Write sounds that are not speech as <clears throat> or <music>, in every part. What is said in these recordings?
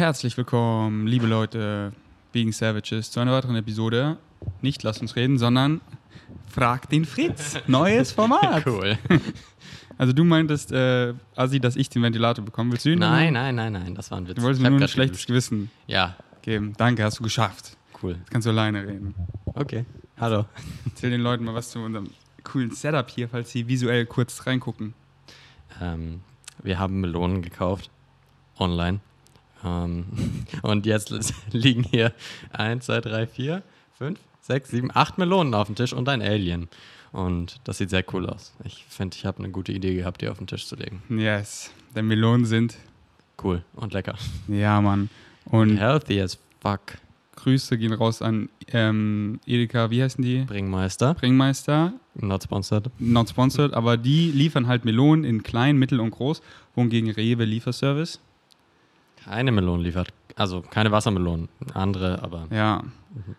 Herzlich willkommen, liebe Leute, Vegan Savages, zu einer weiteren Episode. Nicht Lass uns reden, sondern Frag den Fritz. Neues <laughs> Format. Cool. <laughs> Also du meintest, äh, Assi, dass ich den Ventilator bekommen Willst du ihn? Nein, nein, nein, nein, das war ein Witz. Du wolltest Ich mir nur ein schlechtes. Gewissen Ja, geben. Danke, hast du geschafft. cool. Jetzt kannst du alleine reden. Okay. Hallo. Erzähl den Leuten mal was zu unserem coolen Setup hier, falls sie visuell kurz reingucken. Ähm, wir haben Melonen gekauft. Online. Ähm, <laughs> und jetzt <laughs> liegen hier 1, 2, 3, 4, 5, 6, 7, 8 Melonen auf dem Tisch und ein Alien. Und das sieht sehr cool aus. Ich finde, ich habe eine gute Idee gehabt, die auf den Tisch zu legen. Yes, denn Melonen sind, Cool und lecker. ja Mann. Und Healthy as fuck. Grüße gehen raus an ähm, Edeka, wie heißen die? Bringmeister. Bringmeister, Not sponsored. not sponsored, aber die liefern halt Melonen in klein, mittel und groß, wohingegen Rewe Lieferservice. Keine Melonen liefert. Also keine Wassermelonen. Andere, aber Ja,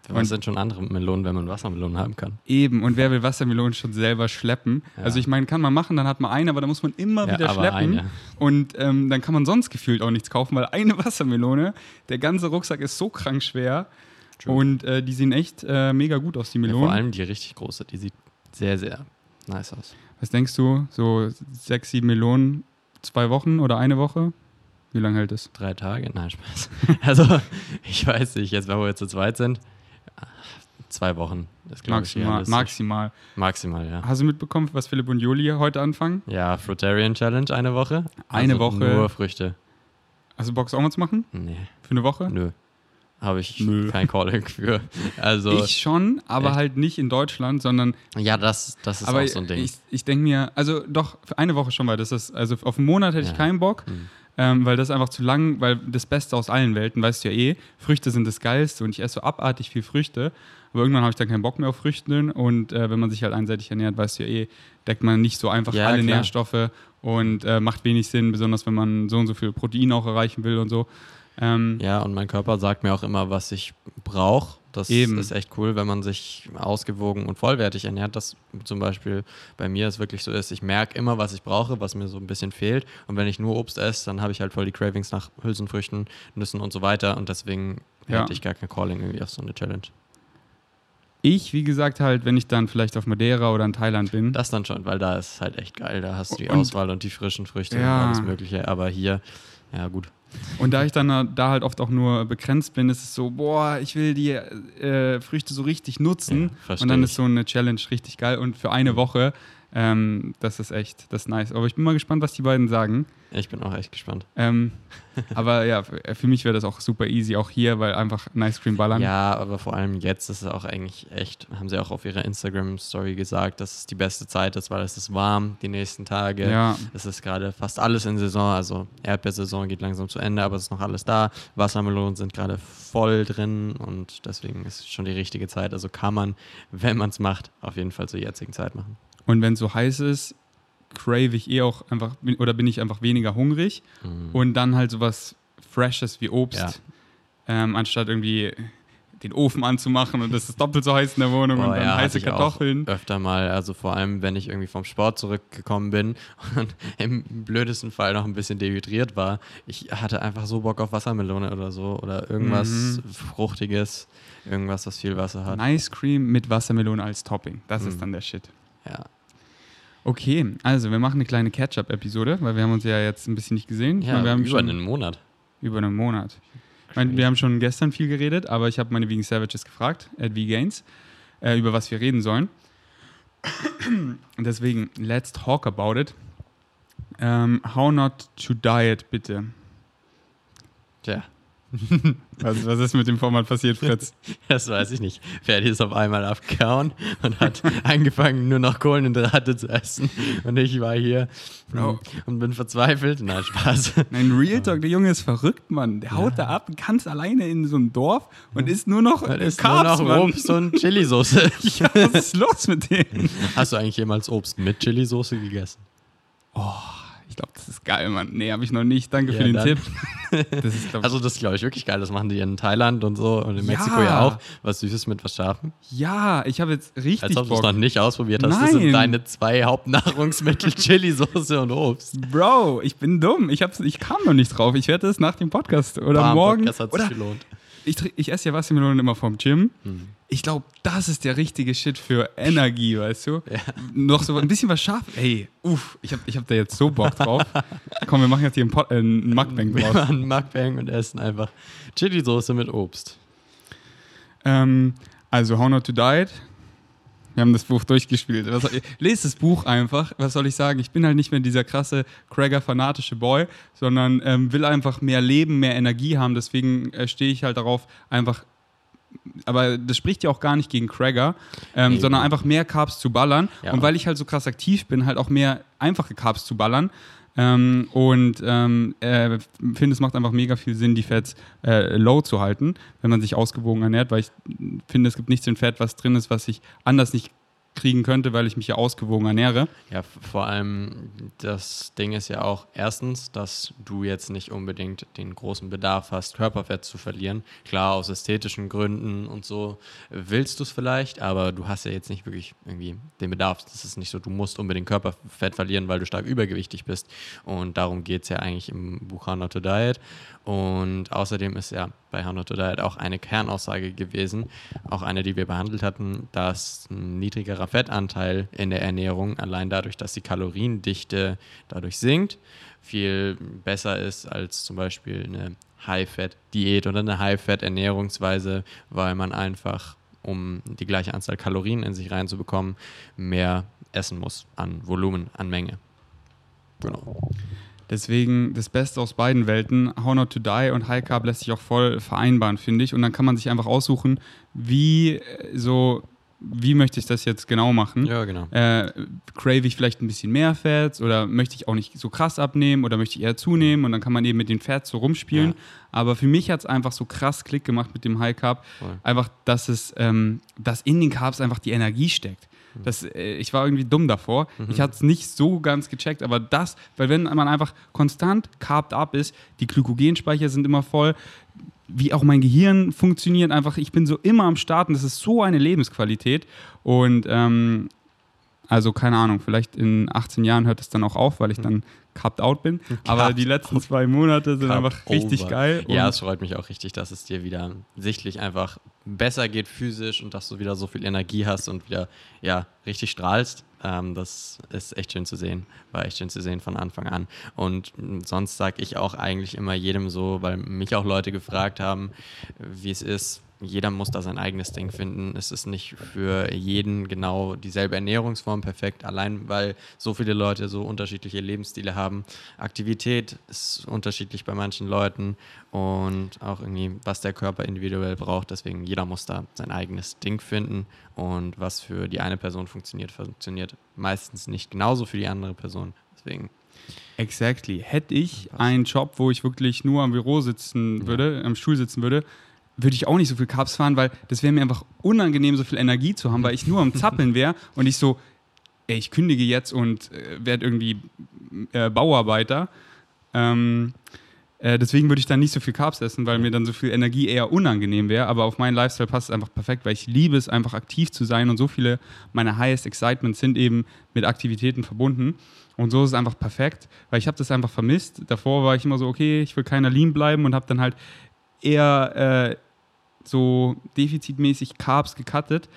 was sind schon andere Melonen, wenn man Wassermelonen haben kann? eben. Und wer will Wassermelonen schon selber schleppen? Ja. Also ich meine, kann man machen, dann hat man eine, aber da muss man immer Ja, wieder aber schleppen. eine. Und ähm, dann kann man sonst gefühlt auch nichts kaufen, weil eine <laughs> Wassermelone, der ganze Rucksack ist so krank schwer. True. Und äh, die sehen echt äh, mega gut aus, die Ja, Melonen. vor allem die richtig große, die sieht sehr, sehr nice aus. Was denkst du? So sechs, sieben Melonen, zwei Wochen oder eine Woche? Wie lange hält es? Drei Tage? Nein, Spaß. <laughs> Also, ich weiß nicht, jetzt, wenn wir jetzt zu zweit sind, zwei Wochen. Das glaube ich Maximal, maximal. Maximal, ja. Hast du mitbekommen, was Philipp und Juli heute anfangen? Ja, Fruitarian Challenge eine Woche. Eine Also Woche. Nur Früchte. Hast du Bock, es auch mal zu machen? Nee, Für eine Woche? nö. Habe ich Nö. kein Calling für. Also, <laughs> Ich schon, aber Echt? halt nicht in Deutschland, sondern ja, das, das ist auch so ein Ding. ich, ich denke mir, also doch, für eine Woche schon, weil das ist, also auf einen Monat hätte ich Ja. keinen Bock, Mhm. Ähm, weil das einfach zu lang, weil das Beste aus allen Welten, weißt du ja eh, Früchte sind das Geilste und ich esse so abartig viel Früchte, aber irgendwann habe ich dann keinen Bock mehr auf Früchten und äh, wenn man sich halt einseitig ernährt, weißt du ja eh, deckt man nicht so einfach Ja, alle klar. Nährstoffe und äh, macht wenig Sinn, besonders wenn man so und so viel Protein auch erreichen will und so. Ähm, Ja, und mein Körper sagt mir auch immer, was ich brauche. Das Eben. ist echt cool, wenn man sich ausgewogen und vollwertig ernährt. Das zum Beispiel bei mir es wirklich so ist, ich merke immer, was ich brauche, was mir so ein bisschen fehlt. Und wenn ich nur Obst esse, dann habe ich halt voll die Cravings nach Hülsenfrüchten, Nüssen und so weiter. Und deswegen Ja. hätte ich gar kein Calling irgendwie auf so eine Challenge. Ich, wie gesagt, halt, wenn ich dann vielleicht auf Madeira oder in Thailand bin, Das dann schon, weil da ist es halt echt geil. Da hast du die Und- Auswahl und die frischen Früchte Ja. und alles Mögliche. Aber hier, ja gut. Und da ich dann da halt oft auch nur begrenzt bin, ist es so, boah, ich will die äh, Früchte so richtig nutzen. Ja, und dann ist so eine Challenge richtig geil. Und für eine Woche, ähm, das ist echt, das ist nice. Aber ich bin mal gespannt, was die beiden sagen. Ich bin auch echt gespannt. Ähm, <laughs> aber ja, für, für mich wäre das auch super easy, auch hier, weil einfach ein Ice Cream ballern. Ja, aber vor allem jetzt ist es auch eigentlich echt, haben sie auch auf ihrer Instagram-Story gesagt, dass es die beste Zeit ist, weil es ist warm die nächsten Tage. Ja. Es ist gerade fast alles in Saison, also Erdbeersaison geht langsam zu Ende, aber es ist noch alles da. Wassermelonen sind gerade voll drin und deswegen ist es schon die richtige Zeit. Also kann man, wenn man es macht, auf jeden Fall zur jetzigen Zeit machen. Und wenn es so heiß ist, crave ich eh auch einfach, oder bin ich einfach weniger hungrig. Mhm. Und dann halt sowas Freshes wie Obst, Ja. ähm, anstatt irgendwie den Ofen anzumachen und es ist doppelt so heiß in der Wohnung und Boah, dann ja, heiße Kartoffeln. Öfter mal, also vor allem, wenn ich irgendwie vom Sport zurückgekommen bin <laughs> und im blödesten Fall noch ein bisschen dehydriert war. Ich hatte einfach so Bock auf Wassermelone oder so oder irgendwas Mhm. Fruchtiges, irgendwas, was viel Wasser hat. Ice Cream mit Wassermelone als Topping. Das Mhm. ist dann der Shit. Ja. Okay, also wir machen eine kleine Catch-up-Episode, weil wir haben uns ja jetzt ein bisschen nicht gesehen. Ja meine, wir haben über schon einen Monat. über einen Monat. Ich meine, wir haben schon gestern viel geredet, aber ich habe meine Vegan Savages gefragt, at VGains, äh, über was wir reden sollen. Und deswegen, let's talk about it. Ähm, how not to diet, bitte. Tja, <laughs> Was, was ist mit dem Format passiert, Fritz? <laughs> das weiß ich nicht. Ferdi ist auf einmal abgehauen und hat <laughs> angefangen, nur noch Kohlenhydrate zu essen. Und ich war hier Bro. und bin verzweifelt. Nein, Spaß. Nein, Real Talk, der Junge ist verrückt, Mann. Der haut da ab, ganz alleine in so einem Dorf und isst nur noch Das ist Carbs, nur noch. Obst und Chilisauce. Ja, was ist los mit dem? Hast du eigentlich jemals Obst mit Chilisauce gegessen? Ich glaube, das ist geil, Mann. Nee, habe ich noch nicht. Danke Ja, für den dann. Tipp. <laughs> Das ist, glaub, Also das ist, glaube ich, wirklich geil. Das machen die in Thailand und so und in Ja. Mexiko ja auch. Was Süßes mit was Scharfem. ja, ich habe jetzt richtig Als ob du es noch nicht ausprobiert hast. Das sind Nein. deine zwei Hauptnahrungsmittel, <laughs> Chili-Soße und Obst. Bro, ich bin dumm. Ich, hab's, ich kam noch nicht drauf. Ich werde es nach dem Podcast oder Bam, morgen. Podcast hat sich gelohnt. Ich, ich esse ja Wassermelonen immer vom Gym. Hm. Ich glaube, das ist der richtige Shit für Energie, weißt du? Noch so ein bisschen was scharf. Ey, uff, ich habe ich hab da jetzt so Bock drauf. Komm, wir machen jetzt hier einen, Pod, äh, einen Mukbang Wir draus. machen Mukbang und essen einfach Chili-Soße mit Obst. Ähm, also, How Not to Diet. Wir haben das Buch durchgespielt. Was lest das Buch einfach. Was soll ich sagen? Ich bin halt nicht mehr dieser krasse Craigger-fanatische Boy, sondern ähm, will einfach mehr Leben, mehr Energie haben. Deswegen äh, stehe ich halt darauf, einfach. Aber das spricht ja auch gar nicht gegen Craigger, ähm, sondern einfach mehr Carbs zu ballern. Ja. Und weil ich halt so krass aktiv bin, halt auch mehr einfache Carbs zu ballern. Ähm, und ähm, äh, finde, es macht einfach mega viel Sinn, die Fats äh, low zu halten, wenn man sich ausgewogen ernährt, weil ich finde, es gibt nichts in Fett, was drin ist, was ich anders nicht kriegen könnte, weil ich mich ja ausgewogen ernähre. Ja, vor allem das Ding ist ja auch erstens, dass du jetzt nicht unbedingt den großen Bedarf hast, Körperfett zu verlieren. Klar, aus ästhetischen Gründen und so willst du es vielleicht, aber du hast ja jetzt nicht wirklich irgendwie den Bedarf. Das ist nicht so, du musst unbedingt Körperfett verlieren, weil du stark übergewichtig bist. Und darum geht es ja eigentlich im Buch to Diet. Und außerdem ist ja bei How Not to Diet auch eine Kernaussage gewesen, auch eine, die wir behandelt hatten, dass ein niedrigerer Fettanteil in der Ernährung allein dadurch, dass die Kaloriendichte dadurch sinkt, viel besser ist als zum Beispiel eine High-Fat-Diät oder eine High-Fat-Ernährungsweise, weil man einfach, um die gleiche Anzahl Kalorien in sich reinzubekommen, mehr essen muss an Volumen, an Menge. Genau. Deswegen das Beste aus beiden Welten, How Not to Die und High Carb lässt sich auch voll vereinbaren, finde ich. Und dann kann man sich einfach aussuchen, wie äh, so, wie möchte ich das jetzt genau machen. Ja, genau. Äh, crave ich vielleicht ein bisschen mehr Fats oder möchte ich auch nicht so krass abnehmen oder möchte ich eher zunehmen und dann kann man eben mit den Fats so rumspielen. Ja. Aber für mich hat es einfach so krass Klick gemacht mit dem High Carb, Voll. einfach, dass es, ähm, dass in den Carbs einfach die Energie steckt. Mhm. Das, äh, ich war irgendwie dumm davor. Ich hatte es nicht so ganz gecheckt, aber das, weil wenn man einfach konstant carbt up ist, die Glykogenspeicher sind immer voll, wie auch mein Gehirn funktioniert, einfach, ich bin so immer am Starten, das ist so eine Lebensqualität und ähm, also keine Ahnung, vielleicht in 18 Jahren hört es dann auch auf, weil ich dann carved out bin, aber die letzten zwei Monate sind Carb einfach richtig over. geil. Ja, es freut mich auch richtig, dass es dir wieder sichtlich einfach besser geht physisch und dass du wieder so viel Energie hast und wieder ja richtig strahlst. Ähm, das ist echt schön zu sehen, war echt schön zu sehen von Anfang an. Und sonst sage ich auch eigentlich immer jedem so, weil mich auch Leute gefragt haben, wie es ist. Jeder muss da sein eigenes Ding finden. Es ist nicht für jeden genau dieselbe Ernährungsform perfekt, allein weil so viele Leute so unterschiedliche Lebensstile haben. Aktivität ist unterschiedlich bei manchen Leuten und auch irgendwie, was der Körper individuell braucht. Deswegen jeder muss da sein eigenes Ding finden und was für die eine Person funktioniert, funktioniert meistens nicht genauso für die andere Person. Deswegen Exactly. Hätte ich einen Job, wo ich wirklich nur am Büro sitzen Ja. würde, am Stuhl sitzen würde, würde ich auch nicht so viel Carbs fahren, weil das wäre mir einfach unangenehm, so viel Energie zu haben, weil ich nur am <laughs> Zappeln wäre und ich so, ey, ich kündige jetzt und äh, werde irgendwie äh, Bauarbeiter. Ähm, äh, deswegen würde ich dann nicht so viel Carbs essen, weil mir dann so viel Energie eher unangenehm wäre. Aber auf meinen Lifestyle passt es einfach perfekt, weil ich liebe es einfach aktiv zu sein und so viele meiner highest excitements sind eben mit Aktivitäten verbunden. Und so ist es einfach perfekt, weil ich habe das einfach vermisst. Davor war ich immer so, okay, ich will keiner lean bleiben und habe dann halt eher äh, so defizitmäßig Carbs gecuttet.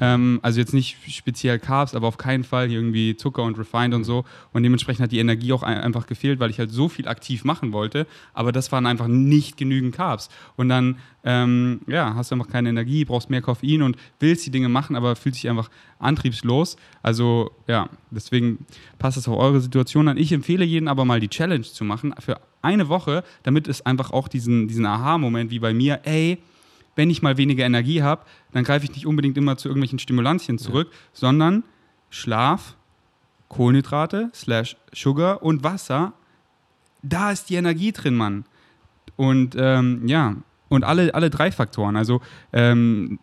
Ähm, also jetzt nicht speziell Carbs, aber auf keinen Fall irgendwie Zucker und Refined und so. Und dementsprechend hat die Energie auch ein, einfach gefehlt, weil ich halt so viel aktiv machen wollte. Aber das waren einfach nicht genügend Carbs. Und dann, ähm, ja, hast du einfach keine Energie, brauchst mehr Koffein und willst die Dinge machen, aber fühlst dich einfach antriebslos. Also, ja, deswegen passt es auf eure Situation an. Ich empfehle jedem aber mal die Challenge zu machen für eine Woche, damit es einfach auch diesen, diesen Aha-Moment wie bei mir, ey, wenn ich mal weniger Energie habe, dann greife ich nicht unbedingt immer zu irgendwelchen Stimulantien zurück, sondern Schlaf, Kohlenhydrate, slash Sugar und Wasser, da ist die Energie drin, Mann. Und ähm, ja, und alle, alle drei Faktoren, also ähm,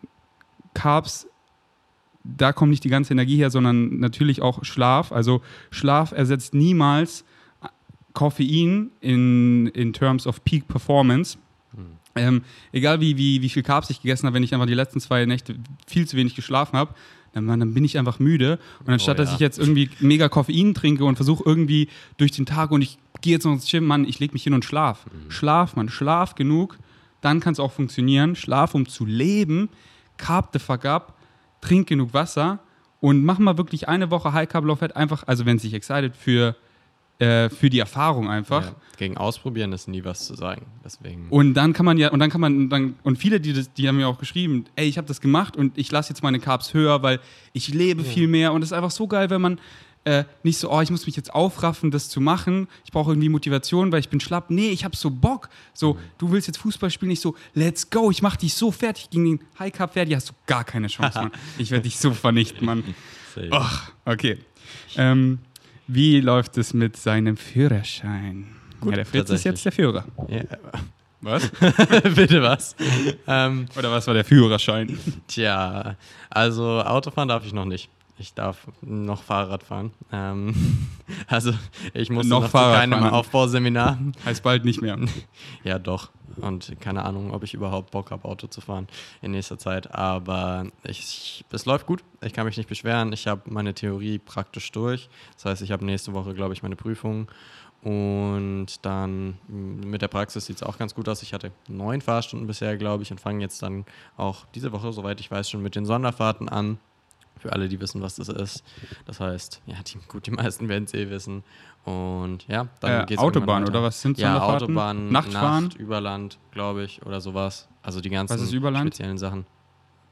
Carbs, da kommt nicht die ganze Energie her, sondern natürlich auch Schlaf. Also Schlaf ersetzt niemals Koffein in, in terms of Peak Performance. Hm. Ähm, egal wie, wie, wie viel Carbs ich gegessen habe, wenn ich einfach die letzten zwei Nächte viel zu wenig geschlafen habe, dann, dann bin ich einfach müde. Und anstatt, Oh, dass ja. ich jetzt irgendwie mega Koffein trinke und versuche irgendwie durch den Tag und ich gehe jetzt noch ins Gym, Mann, ich lege mich hin und schlaf. Mhm. Schlaf, Mann, schlaf genug, dann kann es auch funktionieren. Schlaf, um zu leben. Carb the fuck up, trink genug Wasser und mach mal wirklich eine Woche High Carb Low Fat einfach, also wenn es sich excited für, äh, für die Erfahrung einfach. Ja, gegen Ausprobieren ist nie was zu sagen. Deswegen. Und dann kann man ja, und dann kann man, dann, und viele, die, das, die haben mir auch geschrieben, ey, ich habe das gemacht und ich lasse jetzt meine Carbs höher, weil ich lebe viel mehr. Und es ist einfach so geil, wenn man äh, nicht so, oh, ich muss mich jetzt aufraffen, das zu machen. Ich brauche irgendwie Motivation, weil ich bin schlapp. Nee, ich habe so Bock. So, du willst jetzt Fußball spielen, nicht so, let's go, ich mach dich so fertig gegen den High Carb fertig, hast du gar keine Chance, Mann. <laughs> Ich werde dich so vernichten, Mann. Ach, okay. Ähm, wie läuft es mit seinem Führerschein? Gut, ja, der Fritz ist jetzt der Führer. Ja. Was? <laughs> Bitte was? <laughs> ähm, Oder was war der Führerschein? tja, also Autofahren darf ich noch nicht. Ich darf noch Fahrrad fahren. Ähm, <laughs> also ich muss Noch noch, Fahrrad zu keinem fahren. Aufbauseminar. Heißt bald nicht mehr. <laughs> Ja, doch. Und keine Ahnung, ob ich überhaupt Bock habe, Auto zu fahren in nächster Zeit. Aber ich, es läuft gut. Ich kann mich nicht beschweren. Ich habe meine Theorie praktisch durch. Das heißt, ich habe nächste Woche, glaube ich, meine Prüfung. Und dann m, mit der Praxis sieht es auch ganz gut aus. Ich hatte neun Fahrstunden bisher, glaube ich, und fange jetzt dann auch diese Woche, soweit ich weiß, schon mit den Sonderfahrten an. Für alle, die wissen, was das ist. Das heißt, ja, die, gut, die meisten werden es eh wissen. Und ja, dann Äh, geht's Autobahn oder was sind Ja? Autobahn, Nachtfahren? Nacht, Überland, glaube ich, oder sowas. Also die ganzen Was ist Überland? speziellen Sachen.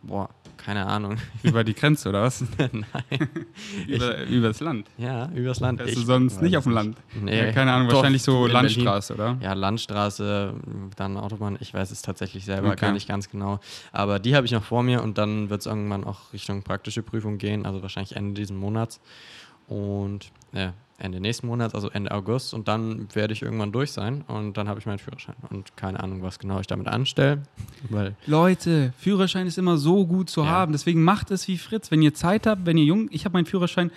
Boah, keine Ahnung. <laughs> Über die Grenze oder was? <laughs> Nein. <laughs> Über, übers Land. Ja, übers Land. Fährst du Ich sonst nicht auf dem Land? Nee, Ja, keine Ahnung, doch, wahrscheinlich so Berlin. Landstraße, oder? Ja, Landstraße, dann Autobahn, ich weiß es tatsächlich selber Okay. gar nicht ganz genau. Aber die habe ich noch vor mir und dann wird es irgendwann auch Richtung praktische Prüfung gehen, also wahrscheinlich Ende diesen Monats. Und ja, Ende nächsten Monats, also Ende August. Und dann werde ich irgendwann durch sein und dann habe ich meinen Führerschein. Und keine Ahnung, was genau ich damit anstelle. Weil Leute, Führerschein ist immer so gut zu Ja. haben. Deswegen macht es wie Fritz. Wenn ihr Zeit habt, wenn ihr jung, ich habe meinen Führerschein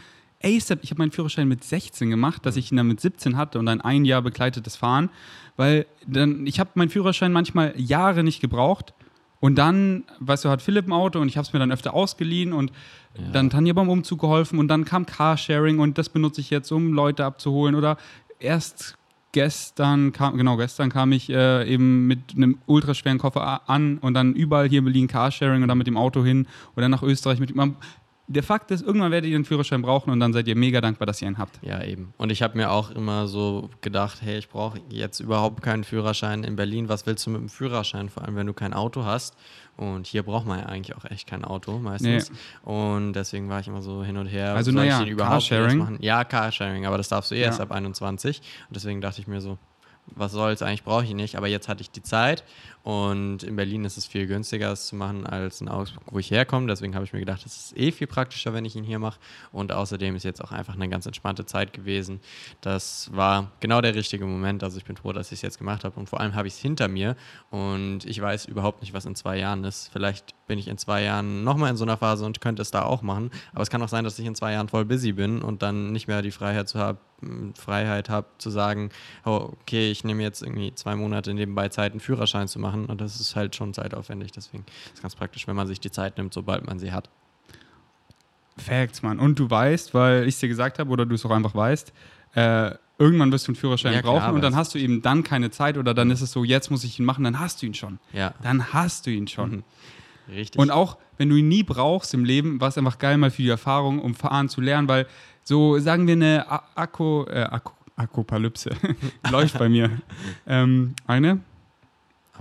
ASAP, ich habe meinen Führerschein mit 16 gemacht, dass ich ihn dann mit 17 hatte und dann ein Jahr begleitetes Fahren, weil dann ich habe meinen Führerschein manchmal Jahre nicht gebraucht und dann, weißt du, hat Philipp ein Auto und ich habe es mir dann öfter ausgeliehen und Ja. dann Tanja beim Umzug geholfen und dann kam Carsharing und das benutze ich jetzt, um Leute abzuholen oder erst gestern kam, genau, gestern kam ich äh, eben mit einem ultraschweren Koffer an und dann überall hier in Berlin Carsharing und dann mit dem Auto hin oder nach Österreich mit man, Der Fakt ist, irgendwann werdet ihr einen Führerschein brauchen und dann seid ihr mega dankbar, dass ihr einen habt. Ja, eben. Und ich habe mir auch immer so gedacht, hey, ich brauche jetzt überhaupt keinen Führerschein in Berlin. Was willst du mit dem Führerschein, vor allem wenn du kein Auto hast? Und hier braucht man ja eigentlich auch echt kein Auto meistens. Und deswegen war ich immer so hin und her. Also, naja, den Carsharing? erst machen? Ja, Carsharing, aber das darfst du eh Ja. erst ab 21. Und deswegen dachte ich mir so, was soll's, eigentlich brauche ich nicht. Aber jetzt hatte ich die Zeit und in Berlin ist es viel günstiger, es zu machen als in Augsburg, wo ich herkomme. Deswegen habe ich mir gedacht, es ist eh viel praktischer, wenn ich ihn hier mache. Und außerdem ist jetzt auch einfach eine ganz entspannte Zeit gewesen. Das war genau der richtige Moment. Also ich bin froh, dass ich es jetzt gemacht habe und vor allem habe ich es hinter mir und ich weiß überhaupt nicht, was in zwei Jahren ist. Vielleicht bin ich in zwei Jahren nochmal in so einer Phase und könnte es da auch machen. Aber es kann auch sein, dass ich in zwei Jahren voll busy bin und dann nicht mehr die Freiheit zu haben, Freiheit habe zu sagen, oh, okay, ich nehme jetzt irgendwie zwei Monate nebenbei Zeit, einen Führerschein zu machen und das ist halt schon zeitaufwendig. Deswegen ist es ganz praktisch, wenn man sich die Zeit nimmt, sobald man sie hat. Facts, Mann. Und du weißt, weil ich es dir gesagt habe oder du es auch einfach weißt, äh, irgendwann wirst du einen Führerschein Ja, klar, brauchen und dann hast du eben dann keine Zeit oder dann ist es so, jetzt muss ich ihn machen, dann hast du ihn schon. Ja, Dann hast du ihn schon. Mhm. richtig. Und auch, wenn du ihn nie brauchst im Leben, war es einfach geil mal für die Erfahrung, um fahren zu lernen, weil so, sagen wir eine Akku, äh, Akku, Akkupalypse <laughs> läuft bei mir. Ähm, eine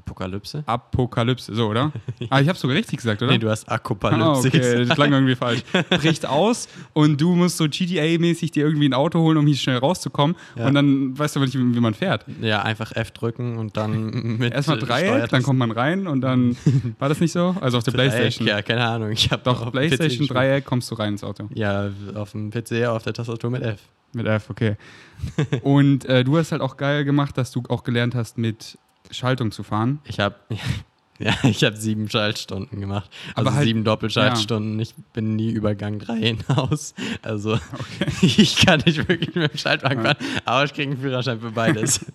Apokalypse? Apokalypse, so, oder? <laughs> Ah, ich habe sogar richtig gesagt, oder? Nee, du hast Ah, Akopalypse okay, gesagt. das klang irgendwie falsch. Bricht aus und du musst so GTA-mäßig dir irgendwie ein Auto holen, um hier schnell rauszukommen. Ja. Und dann weißt du aber nicht, wie, man fährt. Ja, einfach F drücken und dann <laughs> mit Erstmal Dreieck, dann kommt man rein und dann. <laughs> War das nicht so? Also auf der Dreieck, Playstation. Ja, keine Ahnung. Ich habe Doch, Playstation Dreieck kommst du rein ins Auto. Ja, auf dem PC, auf der Tastatur mit F. Mit F, okay. und äh, du hast halt auch geil gemacht, dass du auch gelernt hast, mit Schaltung zu fahren. Ich habe <laughs> Ja, ich habe sieben Schaltstunden gemacht. Also Aber halt- sieben Doppelschaltstunden. Ich bin nie über Gang 3 hinaus. <laughs> Also <laughs> ich kann nicht wirklich mit dem Schaltwagen fahren, aber ich kriege einen Führerschein für beides.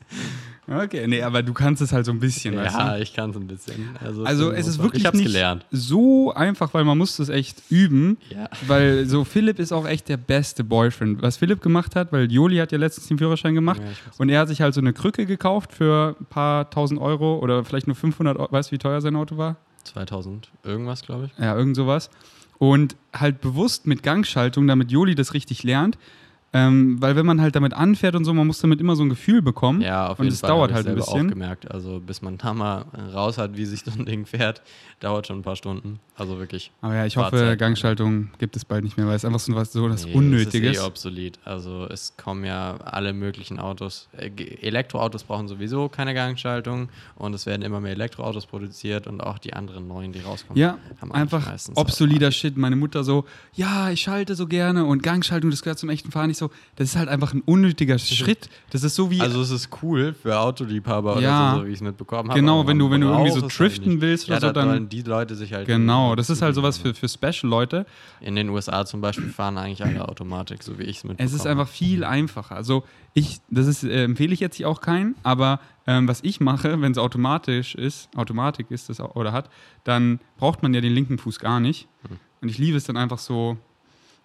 Okay, nee, aber du kannst es halt so ein bisschen, weißt du? ja, ich kann es ein bisschen. Also, Also es ist wirklich nicht gelernt. so einfach, weil man muss das echt üben. Ja. Weil so Philipp ist auch echt der beste Boyfriend. Was Philipp gemacht hat, weil Joli hat ja letztens den Führerschein gemacht Ja, und er hat sich halt so eine Krücke gekauft für ein paar tausend Euro oder vielleicht nur 500 Euro. Weißt du, wie teuer sein Auto war? 2000 irgendwas, glaube ich. Ja, irgend sowas. Und halt bewusst mit Gangschaltung, damit Joli das richtig lernt. Ähm, weil wenn man halt damit anfährt und so, man muss damit immer so ein Gefühl bekommen. Ja, auf und jeden es Fall. dauert halt ein bisschen. auch gemerkt. Also bis man da mal raus hat, wie sich so ein Ding fährt, <laughs> dauert schon ein paar Stunden. Also wirklich. Aber ja, ich hoffe, Fahrzeit. Gangschaltung gibt es bald nicht mehr, weil es einfach so was so das Nee, Unnötige ist ist. eh obsolet. Also es kommen ja alle möglichen Autos. Äh, Elektroautos brauchen sowieso keine Gangschaltung und es werden immer mehr Elektroautos produziert und auch die anderen neuen, die rauskommen. Ja, haben einfach obsoleter Shit. Meine Mutter so, ja, ich schalte so gerne und Gangschaltung, das gehört zum echten Fahren. Ich so, das ist halt einfach ein unnötiger Schritt. Das ist so wie, Also es ist cool für Autoliebhaber Ja. oder so, so wie ich es mitbekommen habe. Genau, wenn du- wenn du irgendwie so eigentlich driften willst oder ja, so, da dann- sollen die Leute sich halt genau, das ist halt sowas für, für Special-Leute. In den USA zum Beispiel fahren eigentlich alle Automatik, so wie ich es mitbekomme. Es ist einfach viel einfacher. Also ich, das ist, äh, empfehle ich jetzt hier auch keinen, aber ähm, was ich mache, wenn es automatisch ist, Automatik ist das oder hat, dann braucht man ja den linken Fuß gar nicht. Hm. Und ich liebe es dann einfach so,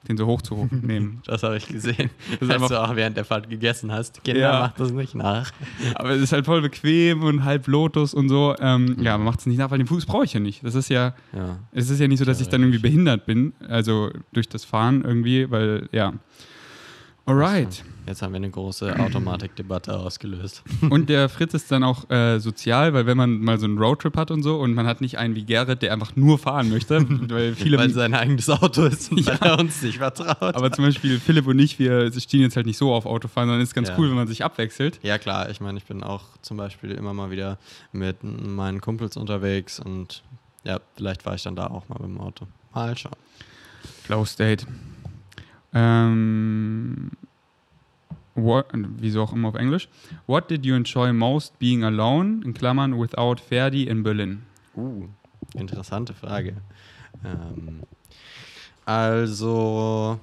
den so hoch zu nehmen. <laughs> Das habe ich gesehen. Das ist einfach- du auch während der Fahrt gegessen hast. Kinder, Ja. macht das nicht nach. <laughs> Aber es ist halt voll bequem und halb Lotus und so. Ähm, Ja, man macht es nicht nach, weil den Fuß brauche ich ja nicht. Das ist ja, Ja. es ist ja nicht so, dass ich dann irgendwie behindert bin, also durch das Fahren irgendwie, weil, ja. Alright. Jetzt haben wir eine große Automatikdebatte ausgelöst. Und der Fritz ist dann auch äh, sozial, weil wenn man mal so einen Roadtrip hat und so und man hat nicht einen wie Gerrit, der einfach nur fahren möchte, <laughs> weil viele. weil sein eigenes Auto ist und <laughs> Ja. er uns nicht vertraut. aber zum Beispiel Philipp und ich, wir stehen jetzt halt nicht so auf Autofahren, sondern es ist ganz Ja. cool, wenn man sich abwechselt. ja, klar. Ich meine, ich bin auch zum Beispiel immer mal wieder mit meinen Kumpels unterwegs und ja, vielleicht fahre ich dann da auch mal mit dem Auto. Mal schauen. Flow State. Ähm, what, wieso auch immer auf Englisch. What did you enjoy most being alone, in Klammern, without Ferdi in Berlin? Uh, interessante Frage. Ähm, also,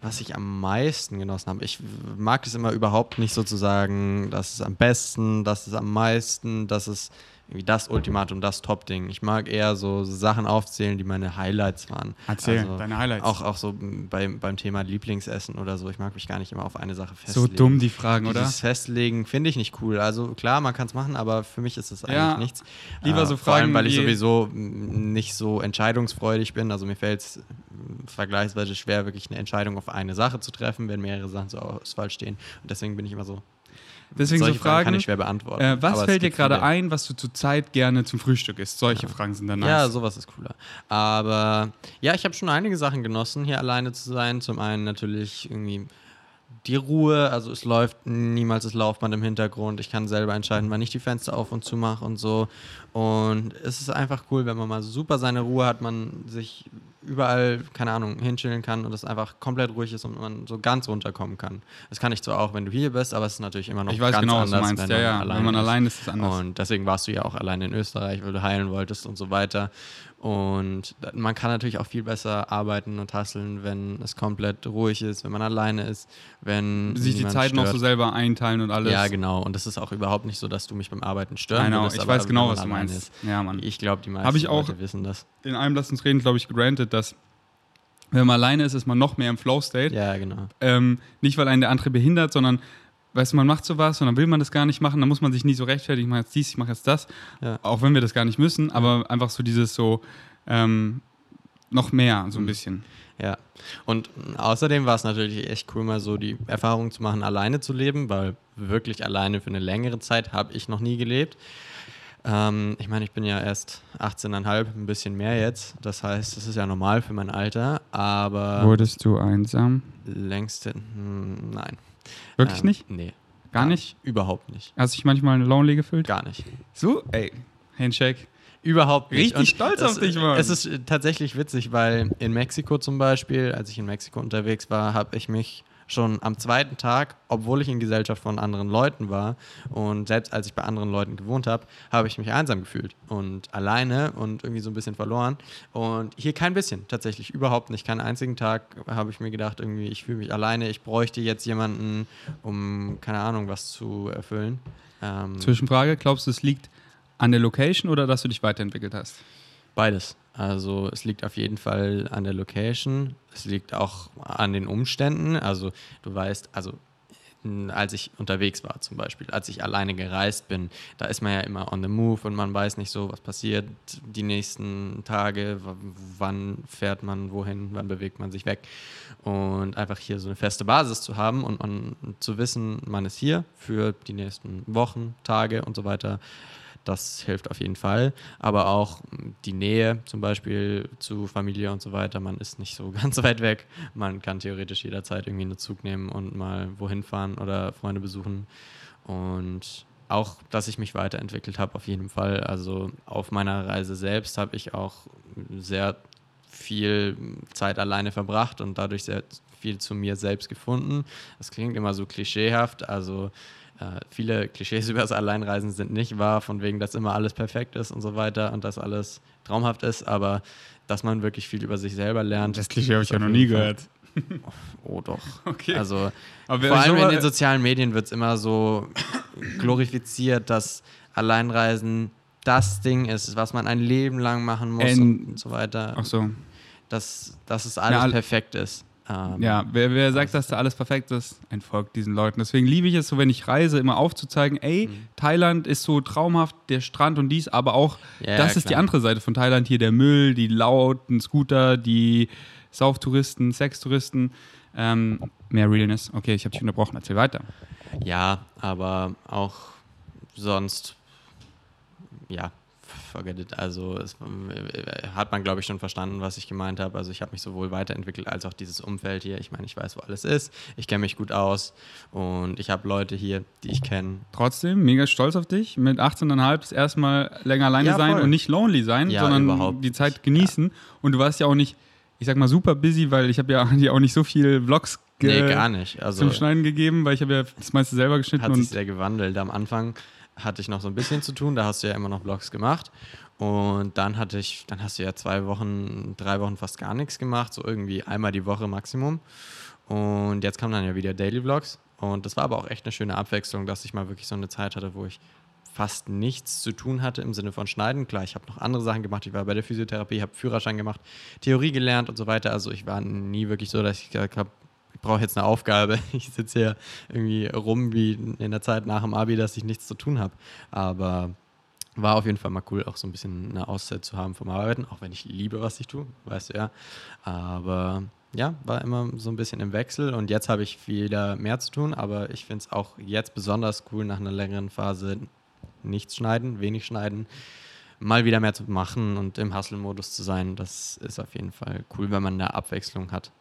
was ich am meisten genossen habe, ich mag es immer überhaupt nicht sozusagen, das ist am besten, das ist am meisten, das ist irgendwie das Ultimatum, das Top-Ding. Ich mag eher so Sachen aufzählen, die meine Highlights waren. Erzähl, Also deine Highlights. Auch, auch so beim, beim Thema Lieblingsessen oder so. Ich mag mich gar nicht immer auf eine Sache so festlegen. dumm die Fragen, oder? Dieses Festlegen finde ich nicht cool. Also klar, man kann es machen, aber für mich ist es eigentlich Ja, nichts. lieber so Vor allem, Fragen weil ich wie- sowieso nicht so entscheidungsfreudig bin. Also mir fällt es vergleichsweise schwer, wirklich eine Entscheidung auf eine Sache zu treffen, wenn mehrere Sachen zur Auswahl stehen. Und deswegen bin ich immer so. Deswegen so solche Fragen kann Fragen. ich schwer beantworten. Äh, was fällt dir gerade viele. ein, was du zurzeit gerne zum Frühstück isst? Solche Fragen sind dann nice. Ja, sowas ist cooler. Aber ja, ich habe schon einige Sachen genossen, hier alleine zu sein. Zum einen natürlich irgendwie die Ruhe, also es läuft niemals das Laufband im Hintergrund. Ich kann selber entscheiden, wann ich die Fenster auf und zu mache und so. Und es ist einfach cool, wenn man mal super seine Ruhe hat, man sich überall, keine Ahnung, hinchillen kann und es einfach komplett ruhig ist und man so ganz runterkommen kann. Das kann ich zwar auch, wenn du hier bist, aber es ist natürlich immer noch ich weiß ganz genau, was du anders, meinst. wenn Ja, man ja. allein Wenn man ist. allein ist, ist es anders. Und deswegen warst du ja auch alleine in Österreich, weil du heilen wolltest und so weiter. Und man kann natürlich auch viel besser arbeiten und hasseln, wenn es komplett ruhig ist, wenn man alleine ist, wenn Sich die Zeit noch so stört. selber einteilen und alles. Ja, genau. Und das ist auch überhaupt nicht so, dass du mich beim Arbeiten stören Genau, ich weiß genau, was du meinst. Ist. Ja, Mann. Ich glaube, die meisten Hab ich auch- Leute wissen das. In einem Lass uns reden, glaube ich, granted, dass wenn man alleine ist, ist man noch mehr im Flow-State. Ja, genau. Ähm, nicht, weil einen der andere behindert, sondern, weißt du, man macht sowas und dann will man das gar nicht machen, dann muss man sich nie so rechtfertigen, ich mache jetzt dies, ich mache jetzt das. Ja. Auch wenn wir das gar nicht müssen, aber einfach so dieses so, ähm, noch mehr, so ein bisschen. Ja. Und außerdem war es natürlich echt cool, mal so die Erfahrung zu machen, alleine zu leben, weil wirklich alleine für eine längere Zeit habe ich noch nie gelebt. Ähm, ich meine, ich bin ja erst 18,5, ein bisschen mehr jetzt. Das heißt, das ist ja normal für mein Alter, aber Wurdest du einsam? längst, hm, nein. Wirklich Ähm, nicht? Nee. Gar nicht? Überhaupt nicht. Hast du dich manchmal lonely gefühlt? Gar nicht. So, ey, Handshake. Überhaupt nicht. Richtig stolz auf dich, Mann. Es ist tatsächlich witzig, weil in Mexiko zum Beispiel, als ich in Mexiko unterwegs war, habe ich mich schon am zweiten Tag, obwohl ich in Gesellschaft von anderen Leuten war und selbst als ich bei anderen Leuten gewohnt habe, habe ich mich einsam gefühlt und alleine und irgendwie so ein bisschen verloren. Und hier kein bisschen, tatsächlich überhaupt nicht. Keinen einzigen Tag habe ich mir gedacht, irgendwie, ich fühle mich alleine, ich bräuchte jetzt jemanden, um, keine Ahnung, was zu erfüllen. Ähm, Zwischenfrage, glaubst du, es liegt an der Location oder dass du dich weiterentwickelt hast? Beides. Also es liegt auf jeden Fall an der Location, es liegt auch an den Umständen. Also du weißt, also als ich unterwegs war zum Beispiel, als ich alleine gereist bin, da ist man ja immer on the move und man weiß nicht so, was passiert die nächsten Tage, wann fährt man wohin, wann bewegt man sich weg. Und einfach hier so eine feste Basis zu haben und man zu wissen, man ist hier für die nächsten Wochen, Tage und so weiter, das hilft auf jeden Fall. Aber auch die Nähe zum Beispiel zu Familie und so weiter. Man ist nicht so <laughs> ganz weit weg. Man kann theoretisch jederzeit irgendwie einen Zug nehmen und mal wohin fahren oder Freunde besuchen. Und auch, dass ich mich weiterentwickelt habe, auf jeden Fall. Also auf meiner Reise selbst habe ich auch sehr viel Zeit alleine verbracht und dadurch sehr viel zu mir selbst gefunden. Das klingt immer so klischeehaft. Also äh, viele Klischees <laughs> über das Alleinreisen sind nicht wahr, von wegen, dass immer alles perfekt ist und so weiter und dass alles traumhaft ist, aber dass man wirklich viel über sich selber lernt. Das Klischee habe ich ja noch nie Fall. gehört. <laughs> Oh, doch. Okay. Also aber vor allem in den sozialen Medien wird es immer so <coughs> glorifiziert, dass Alleinreisen das Ding ist, was man ein Leben lang machen muss und, und, so weiter. Ach so. Dass, dass es alles ja, perfekt ist. Ähm, ja, wer, wer sagt, dass da alles perfekt ist, entfolgt diesen Leuten. Deswegen liebe ich es so, wenn ich reise, immer aufzuzeigen, ey, mhm. Thailand ist so traumhaft, der Strand und dies, aber auch, ja, das ja, ist die andere Seite von Thailand, hier der Müll, die lauten Scooter, die Sauftouristen, Sextouristen. Ähm, mehr Realness. Okay, ich habe dich unterbrochen, erzähl weiter. Ja, aber auch sonst, ja, forget it. Also es, äh, hat man, glaube ich, schon verstanden, was ich gemeint habe. Also ich habe mich sowohl weiterentwickelt als auch dieses Umfeld hier. Ich meine, ich weiß, wo alles ist. Ich kenne mich gut aus und ich habe Leute hier, die ich kenne. Trotzdem, mega stolz auf dich. Mit 18,5 das erste Mal länger alleine ja, sein und nicht lonely sein, ja, sondern überhaupt. die Zeit genießen. Ja. Und du warst ja auch nicht, ich sag mal, super busy, weil ich habe ja <laughs> auch nicht so viele Vlogs nee, gar nicht. Also zum Schneiden gegeben, weil ich habe ja das meiste selber geschnitten. Hat sich sehr gewandelt. Am Anfang hatte ich noch so ein bisschen zu tun, da hast du ja immer noch Vlogs gemacht. Und dann hatte ich, dann hast du ja zwei Wochen, drei Wochen fast gar nichts gemacht, so irgendwie einmal die Woche Maximum. Und jetzt kamen dann ja wieder Daily Vlogs. Und das war aber auch echt eine schöne Abwechslung, dass ich mal wirklich so eine Zeit hatte, wo ich fast nichts zu tun hatte im Sinne von Schneiden. Klar, ich habe noch andere Sachen gemacht. Ich war bei der Physiotherapie, habe Führerschein gemacht, Theorie gelernt und so weiter. Also ich war nie wirklich so, dass ich gesagt habe, ich brauche jetzt eine Aufgabe. <laughs> Ich sitze hier irgendwie rum wie in der Zeit nach dem Abi, dass ich nichts zu tun habe. Aber war auf jeden Fall mal cool, auch so ein bisschen eine Auszeit zu haben vom Arbeiten, auch wenn ich liebe, was ich tue, weißt du ja. Aber ja, war immer so ein bisschen im Wechsel und jetzt habe ich wieder mehr zu tun, aber ich finde es auch jetzt besonders cool, nach einer längeren Phase nichts schneiden, wenig schneiden, mal wieder mehr zu machen und im Hustle-Modus zu sein. Das ist auf jeden Fall cool, wenn man eine Abwechslung hat.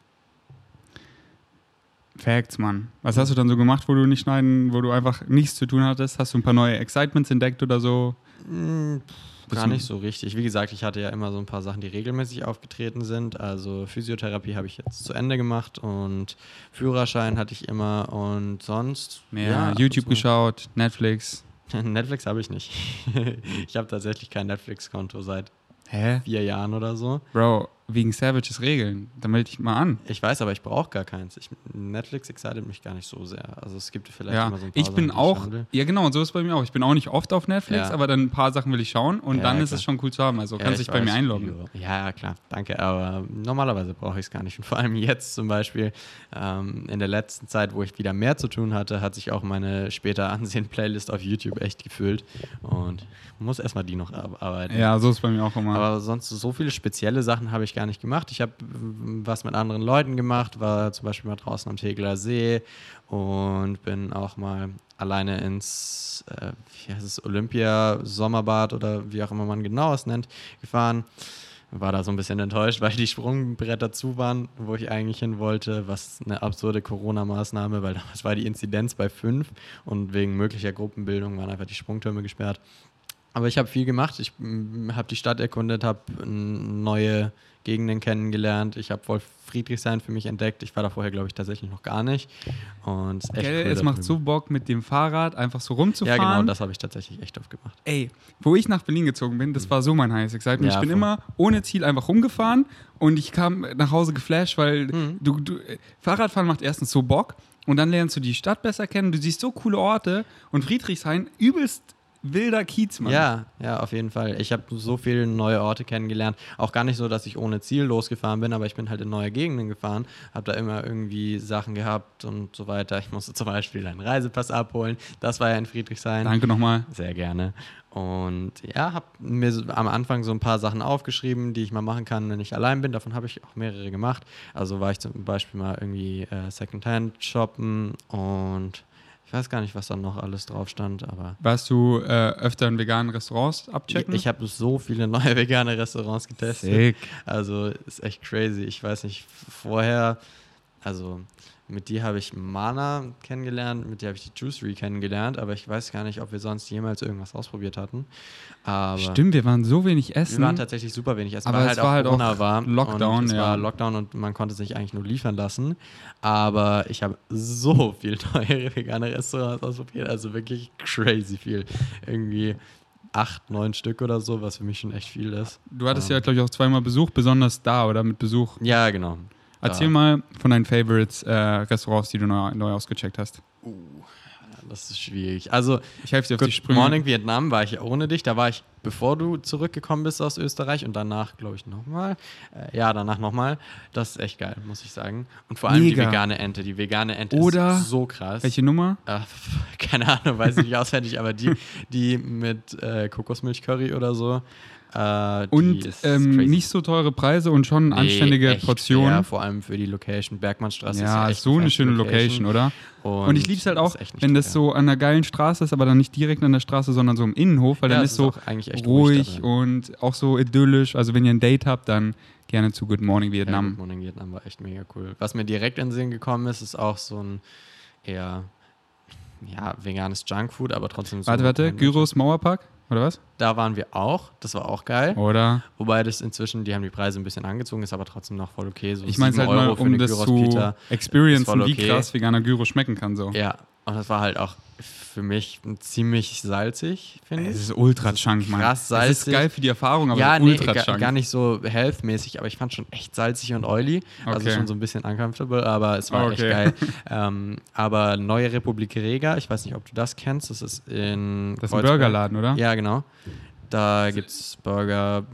Facts, Mann. Was hast du dann so gemacht, wo du nicht schneiden, wo du einfach nichts zu tun hattest? Hast du ein paar neue Excitements entdeckt oder so? Mhm, gar nicht so richtig. Wie gesagt, ich hatte ja immer so ein paar Sachen, die regelmäßig aufgetreten sind. Also Physiotherapie habe ich jetzt zu Ende gemacht und Führerschein hatte ich immer und sonst. Mehr ja, YouTube so. geschaut, Netflix. <laughs> Netflix habe ich nicht. <laughs> ich habe tatsächlich kein Netflix-Konto seit Hä? vier Jahren oder so. Bro, wegen Savages Regeln. Da melde ich mal an. Ich weiß, aber ich brauche gar keins. Ich, Netflix excited mich gar nicht so sehr. Also es gibt vielleicht ja, immer so ein paar Ich bin Sachen, auch, ja genau, und so ist es bei mir auch. Ich bin auch nicht oft auf Netflix, ja. aber dann ein paar Sachen will ich schauen und ja, dann ist es schon cool zu haben. Also kannst dich bei mir einloggen. Ja, klar, danke. Aber normalerweise brauche ich es gar nicht. Und vor allem jetzt zum Beispiel ähm, in der letzten Zeit, wo ich wieder mehr zu tun hatte, hat sich auch meine später Ansehen-Playlist auf YouTube echt gefüllt. Und muss erstmal die noch arbeiten. Ja, so ist bei mir auch immer. Aber sonst so viele spezielle Sachen habe ich gar nicht gemacht. Ich habe was mit anderen Leuten gemacht, war zum Beispiel mal draußen am Tegeler See und bin auch mal alleine ins, äh, wie heißt es, Olympia-Sommerbad oder wie auch immer man genau es nennt, gefahren. War da so ein bisschen enttäuscht, weil die Sprungbretter zu waren, wo ich eigentlich hin wollte, was eine absurde Corona-Maßnahme, weil damals war die Inzidenz bei fünf und wegen möglicher Gruppenbildung waren einfach die Sprungtürme gesperrt. Aber ich habe viel gemacht. Ich habe die Stadt erkundet, habe neue Gegenden kennengelernt. Ich habe Wolf Friedrichshain für mich entdeckt. Ich war da vorher, glaube ich, tatsächlich noch gar nicht. Und es Gell, cool es macht drüben. so Bock, mit dem Fahrrad einfach so Ja, rumzufahren. genau, das habe ich tatsächlich echt oft gemacht. Ey, wo ich nach Berlin gezogen bin, das war so mein heißes Excitement. Ja, ich bin voll. immer ohne Ziel einfach rumgefahren und ich kam nach Hause geflasht, weil Mhm. du, du äh, Fahrradfahren macht erstens so Bock und dann lernst du die Stadt besser kennen. Du siehst so coole Orte und Friedrichshain übelst wilder Kiez, Mann. Ja, ja, auf jeden Fall. Ich habe so viele neue Orte kennengelernt. Auch gar nicht so, dass ich ohne Ziel losgefahren bin, aber ich bin halt in neue Gegenden gefahren, habe da immer irgendwie Sachen gehabt und so weiter. Ich musste zum Beispiel einen Reisepass abholen. Das war ja in Friedrichshain. Danke nochmal. Sehr gerne. Und ja, habe mir am Anfang so ein paar Sachen aufgeschrieben, die ich mal machen kann, wenn ich allein bin. Davon habe ich auch mehrere gemacht. Also war ich zum Beispiel mal irgendwie äh, Secondhand shoppen und ich weiß gar nicht, was dann noch alles drauf stand, aber Warst du äh, öfter in veganen Restaurants abchecken? ich, ich habe so viele <laughs> neue vegane Restaurants getestet. Sick. Also ist echt crazy. Ich weiß nicht, vorher, also mit dir habe ich Mana kennengelernt, mit dir habe ich die Juicery kennengelernt, aber ich weiß gar nicht, ob wir sonst jemals irgendwas ausprobiert hatten. Aber Stimmt, wir waren so wenig wir essen. waren tatsächlich super wenig essen, Aber weil es halt war auch halt Corona auch war. Lockdown, es ja. war Lockdown und man konnte sich eigentlich nur liefern lassen. Aber ich habe so viel <laughs> teure vegane Restaurants ausprobiert, also wirklich crazy viel. Irgendwie acht, neun Stück oder so, was für mich schon echt viel ist. du hattest Ähm. ja, glaube ich, auch zweimal Besuch, besonders da oder mit Besuch. Ja, genau. Erzähl mal von deinen Favorites äh, Restaurants, die du neu, neu ausgecheckt hast. Das ist schwierig. Also, Ich helfe dir auf die Good Sprünge. Morning Vietnam war ich ohne dich. Da war ich, bevor du zurückgekommen bist aus Österreich und danach, glaube ich, nochmal. Äh, ja, danach nochmal. Das ist echt geil, muss ich sagen. Und vor allem Mega. die vegane Ente. Die vegane Ente Oder ist so krass. Welche Nummer? Äh, <laughs> keine Ahnung, weiß ich nicht auswendig, aber die, die mit äh, Kokosmilch-Curry oder so. Äh, Und ist ähm, nicht so teure Preise und schon Nee, anständige Portionen. fair, vor allem für die Location. Bergmannstraße ist ja, ja echt so eine schöne Location, oder? Und, ich liebe es halt auch, ist wenn das so an einer geilen Straße ist, aber dann nicht direkt an der Straße, sondern so im Innenhof, weil Ja, dann ist so auch eigentlich echt ruhig drin. und auch so idyllisch. Also wenn ihr ein Date habt, dann gerne zu Good Morning Ja, Vietnam. Good Morning Vietnam war echt mega cool. Was mir direkt in den Sinn gekommen ist, ist auch so ein eher ja, veganes Junkfood, aber trotzdem so. warte, warte, Gyros Mauerpark, oder was? Da waren wir auch, das war auch geil. Oder? Wobei das inzwischen, die haben die Preise ein bisschen angezogen, ist aber trotzdem noch voll okay. So Ich meine es halt mal, Euro für um das Gyros zu experiencen, voll wie okay. krass veganer Gyro schmecken kann. So. Ja, und das war halt auch für mich ziemlich salzig, finde Es ich. ist ultra chunk, Mann. krass Es ist salzig. geil für die Erfahrung, aber ja, so nee, ultra gar, chunk. gar nicht so health-mäßig, aber ich fand schon echt salzig und oily. Also Okay. schon so ein bisschen uncomfortable, aber es war echt Okay. geil. <laughs> ähm, aber Neue Republik Rega, ich weiß nicht, ob du das kennst, das ist in Das ist ein. Burgerladen, oder? Ja, genau. Da gibt es Burger,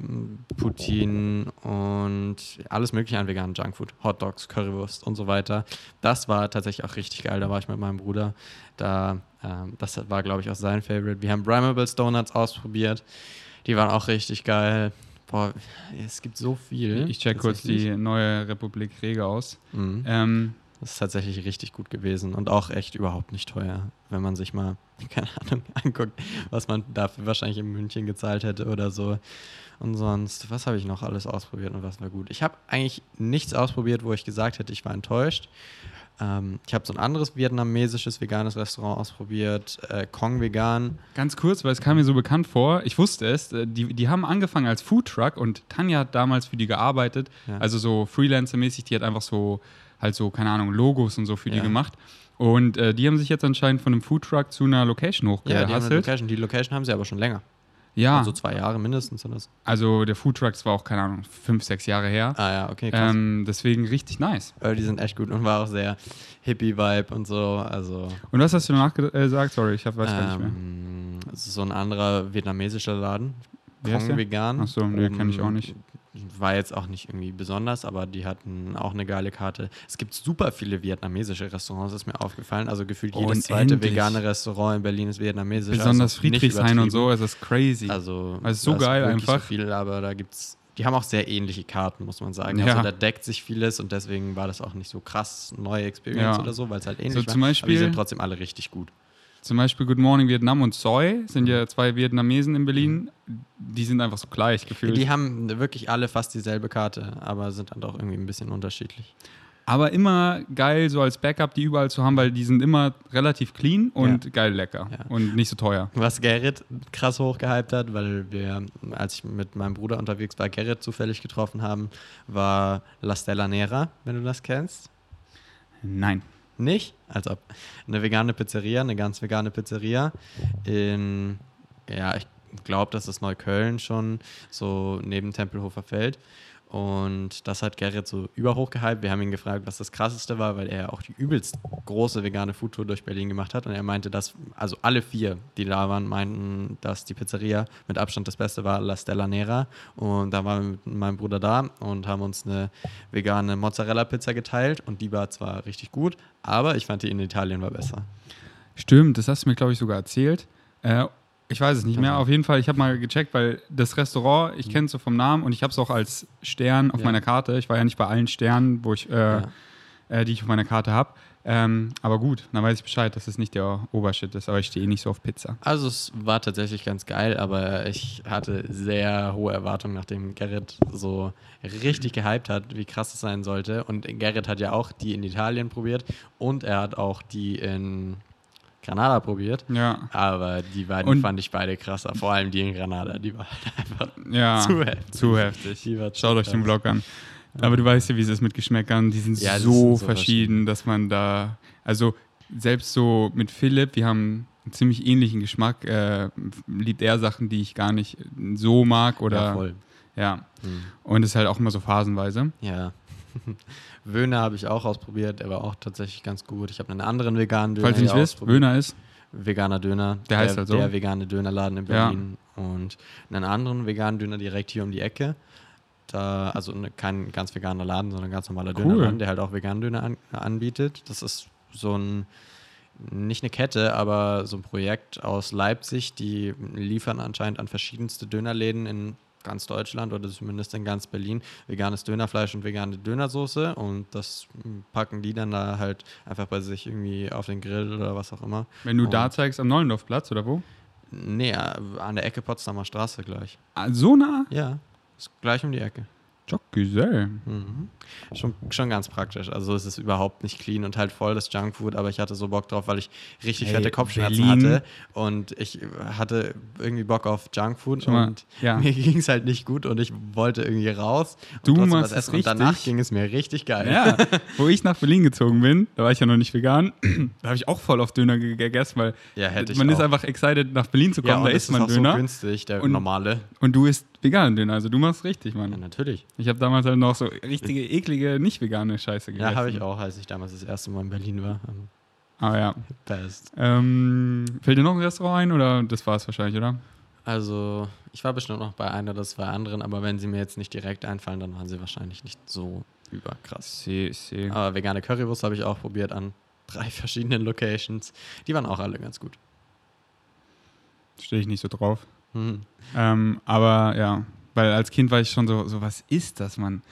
Poutine und alles mögliche an veganen Junkfood. Hotdogs, Currywurst und so weiter. Das war tatsächlich auch richtig geil. Da war ich mit meinem Bruder. Da, ähm, das war, glaube ich, auch sein Favorite. Wir haben Brimables Donuts ausprobiert. Die waren auch richtig geil. Boah, es gibt so viel. Ich check kurz die neue Republik Rege aus. Mhm. Ähm, Das ist tatsächlich richtig gut gewesen und auch echt überhaupt nicht teuer, wenn man sich mal, <laughs> keine Ahnung, anguckt, was man dafür wahrscheinlich in München gezahlt hätte oder so. Und sonst, was habe ich noch alles ausprobiert und was war gut? Ich habe eigentlich nichts ausprobiert, wo ich gesagt hätte, ich war enttäuscht. Ähm, ich habe so ein anderes vietnamesisches veganes Restaurant ausprobiert, äh, Kong Vegan. Ganz kurz, weil es kam mir so bekannt vor. Ich wusste es. äh, Die, die haben angefangen als Foodtruck und Tanja hat damals für die gearbeitet. Ja. Also so Freelancer-mäßig. Die hat einfach so, halt so, keine Ahnung, Logos und so für die Ja. gemacht. Und äh, die haben sich jetzt anscheinend von einem Foodtruck zu einer Location Ja, die haben eine hochgehasselt. Location. Die Location haben sie aber schon länger. Ja, Also zwei Jahre mindestens oder so. also der Foodtruck, das war auch, keine Ahnung, fünf, sechs Jahre her. Ah ja, okay, krass. Ähm, deswegen richtig nice. Aber die sind echt gut und war auch sehr Hippie-Vibe und so. Also Und was hast du danach äh, gesagt? Sorry, ich hab, weiß gar nicht mehr. Ähm, Es ist so ein anderer vietnamesischer Laden. Kong? Vegan. Ach so, nee, Oben- kenn ich auch nicht. War jetzt auch nicht irgendwie besonders, aber die hatten auch eine geile Karte. Es gibt super viele vietnamesische Restaurants, ist mir aufgefallen. Also gefühlt jedes zweite vegane Restaurant in Berlin ist vietnamesisch. Besonders also Friedrichshain und so, es ist crazy. Also, Also so geil einfach. So viel, aber da gibt's. Die haben auch sehr ähnliche Karten, muss man sagen. Ja. Also da deckt sich vieles und deswegen war das auch nicht so krass neue Experience Ja. oder so, weil es halt ähnlich So war. zum aber die Beispiel- sind trotzdem alle richtig gut. Zum Beispiel Good Morning Vietnam und Soy sind ja zwei Vietnamesen in Berlin. Die sind einfach so gleich gefühlt. Die haben wirklich alle fast dieselbe Karte, aber sind dann doch irgendwie ein bisschen unterschiedlich. Aber immer geil, so als Backup, die überall zu haben, weil die sind immer relativ clean und Ja. geil lecker Ja. und nicht so teuer. Was Gerrit krass hochgehypt hat, weil wir, als ich mit meinem Bruder unterwegs war, Gerrit zufällig getroffen haben, war La Stella Nera, wenn du das kennst. Nein. Nicht? Als ob. Eine vegane Pizzeria, eine ganz vegane Pizzeria in, ja, ich glaube, das ist Neukölln schon, so neben Tempelhofer Feld. Und das hat Gerrit so überhoch gehypt. Wir haben ihn gefragt, was das Krasseste war, weil er auch die übelst große vegane Foodtour durch Berlin gemacht hat. Und er meinte, dass, also alle vier, die da waren, meinten, dass die Pizzeria mit Abstand das Beste war, La Stella Nera. Und da waren wir mit meinem Bruder da und haben uns eine vegane Mozzarella-Pizza geteilt. Und die war zwar richtig gut, aber ich fand die in Italien war besser. Stimmt, das hast du mir, glaube ich, sogar erzählt. Äh, ich weiß es nicht mehr. Auf jeden Fall, ich habe mal gecheckt, weil das Restaurant, ich kenne es so vom Namen und ich habe es auch als Stern auf Ja. meiner Karte. Ich war ja nicht bei allen Sternen, wo ich, äh, Ja. äh, die ich auf meiner Karte habe. Ähm, aber gut, dann weiß ich Bescheid, dass es nicht der Obershit ist. Aber ich stehe eh nicht so auf Pizza. Also es war tatsächlich ganz geil, aber ich hatte sehr hohe Erwartungen, nachdem Gerrit so richtig gehypt hat, wie krass es sein sollte. Und Gerrit hat ja auch die in Italien probiert und er hat auch die in Granada probiert. Ja, Aber die beiden Und- fand ich beide krasser. Vor allem die in Granada, die war halt <laughs> einfach ja. zu heftig. Zu heftig. Schaut euch den. Blog an. Aber du weißt ja, wie es ist mit Geschmäckern. Die sind Ja, die so, sind so verschieden, dass man da, also selbst so mit Philipp, wir haben einen ziemlich ähnlichen Geschmack. Äh, liebt er Sachen, die ich gar nicht so mag oder Ja, voll. ja. Hm. Und es ist halt auch immer so phasenweise. Ja. Wöhner habe ich auch ausprobiert, der war auch tatsächlich ganz gut. Ich habe einen anderen veganen Döner Falls ihr nicht wisst. Wöhner ist. veganer Döner. Der heißt halt so. Der vegane Dönerladen in Ja. Berlin. Und einen anderen veganen Döner direkt hier um die Ecke. Da, also ne, kein ganz veganer Laden, sondern ein ganz normaler Cool. Dönerladen, der halt auch veganen Döner an, anbietet. Das ist so ein, nicht eine Kette, aber so ein Projekt aus Leipzig. Die liefern anscheinend an verschiedenste Dönerläden in ganz Deutschland oder zumindest in ganz Berlin veganes Dönerfleisch und vegane Dönersoße und das packen die dann da halt einfach bei sich irgendwie auf den Grill oder was auch immer. Wenn du Und- da zeigst, am Neulendorfplatz oder wo? Nee, äh, an der Ecke Potsdamer Straße gleich. Ah, so nah? Ja, ist gleich um die Ecke. Joggesell. Mhm. Schon, schon ganz praktisch. Also es ist überhaupt nicht clean und halt voll das Junkfood, aber ich hatte so Bock drauf, weil ich richtig Hey, fette Kopfschmerzen Berlin. hatte und ich hatte irgendwie Bock auf Junkfood mal, und ja. <laughs> mir ging es halt nicht gut und ich wollte irgendwie raus und Du trotzdem machst was es essen und danach richtig. ging es mir richtig geil. Ja, <laughs> wo ich nach Berlin gezogen bin, da war ich ja noch nicht vegan, <clears throat> da habe ich auch voll auf Döner ge- gegessen, weil Ja, man ist auch. einfach excited, nach Berlin zu kommen, Ja, und da isst ist man auch Döner so günstig, der Und- normale. und du isst veganen Döner, also du machst richtig, Ja, Mann. natürlich. Ich habe damals halt noch so richtige, eklige, nicht vegane Scheiße gegessen. Ja, habe ich auch, als ich damals das erste Mal in Berlin war. Ähm, Aber ja. Best. Ähm, fällt dir noch ein Restaurant ein oder das war es wahrscheinlich, oder? Also, ich war bestimmt noch bei einer oder zwei anderen, aber wenn sie mir jetzt nicht direkt einfallen, dann waren sie wahrscheinlich nicht so überkrass. See, see. Aber vegane Currywurst habe ich auch probiert an drei <laughs> verschiedenen Locations. Die waren auch alle ganz gut. Stehe ich nicht so drauf. Mhm. Ähm, aber ja, weil als Kind war ich schon so, so was ist das, Mann? <laughs>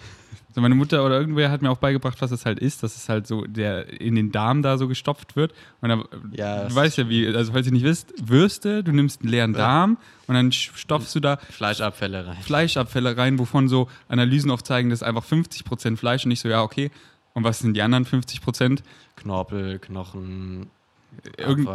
So meine Mutter oder irgendwer hat mir auch beigebracht, was es halt ist, dass es halt so der in den Darm da so gestopft wird. Und dann, Ja, du das weißt ja wie, also falls ihr nicht wisst, Würste, du nimmst einen leeren Ja. Darm und dann stopfst du da Fleischabfälle rein. Fleischabfälle rein, wovon so Analysen aufzeigen, das ist einfach 50% Fleisch und nicht so, ja, okay. Und was sind die anderen 50%? Knorpel, Knochen, Irgend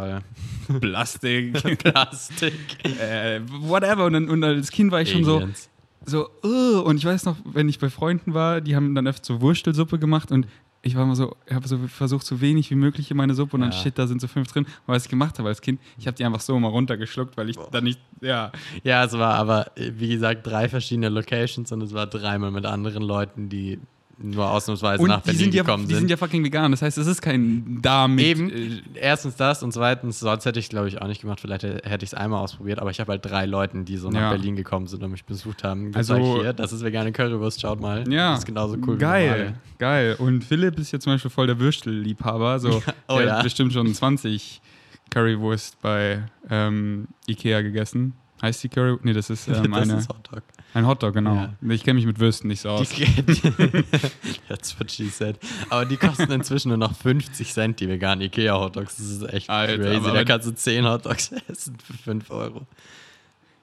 <laughs> Plastik, Plastik. <laughs> äh, whatever. Und, dann, und als Kind war ich schon so, Aliens. so, uh, und ich weiß noch, wenn ich bei Freunden war, die haben dann öfter so Wurstelsuppe gemacht und ich war immer so, ich habe so versucht, so wenig wie möglich in meine Suppe und dann Ja. shit, da sind so fünf drin. Und was ich gemacht habe als Kind, ich habe die einfach so mal runtergeschluckt, weil ich Boah. dann nicht, ja, Ja, es war aber, äh, wie gesagt, drei verschiedene Locations und es war dreimal mit anderen Leuten, die nur ausnahmsweise und nach Berlin sind, ja, gekommen die sind ja fucking vegan, das heißt, es ist kein Darm Eben. äh, Erstens das und zweitens, sonst hätte ich glaube ich auch nicht gemacht. Vielleicht hätte ich es einmal ausprobiert, aber ich habe halt drei Leuten, die so nach Ja. Berlin gekommen sind und mich besucht haben, Also- gesagt, hier, das ist vegane Currywurst, schaut mal. Ja, Das ist genauso cool geil, geil. Und Philipp ist jetzt zum Beispiel voll der Würstelliebhaber. So, <laughs> Oh der ja. hat bestimmt schon 20 Currywurst bei ähm, Ikea gegessen. Heißt die Curry? Nee, das ist <laughs> ähm, das eine, ist Hotdog. ein Hotdog, genau. Ja. Ich kenne mich mit Würsten nicht so aus. Die, <laughs> That's what she said. Aber die kosten inzwischen nur noch 50 Cent, die veganen Ikea-Hotdogs. Das ist echt Alter, crazy. aber- Da kannst du 10 Hotdogs <laughs> essen für 5 Euro.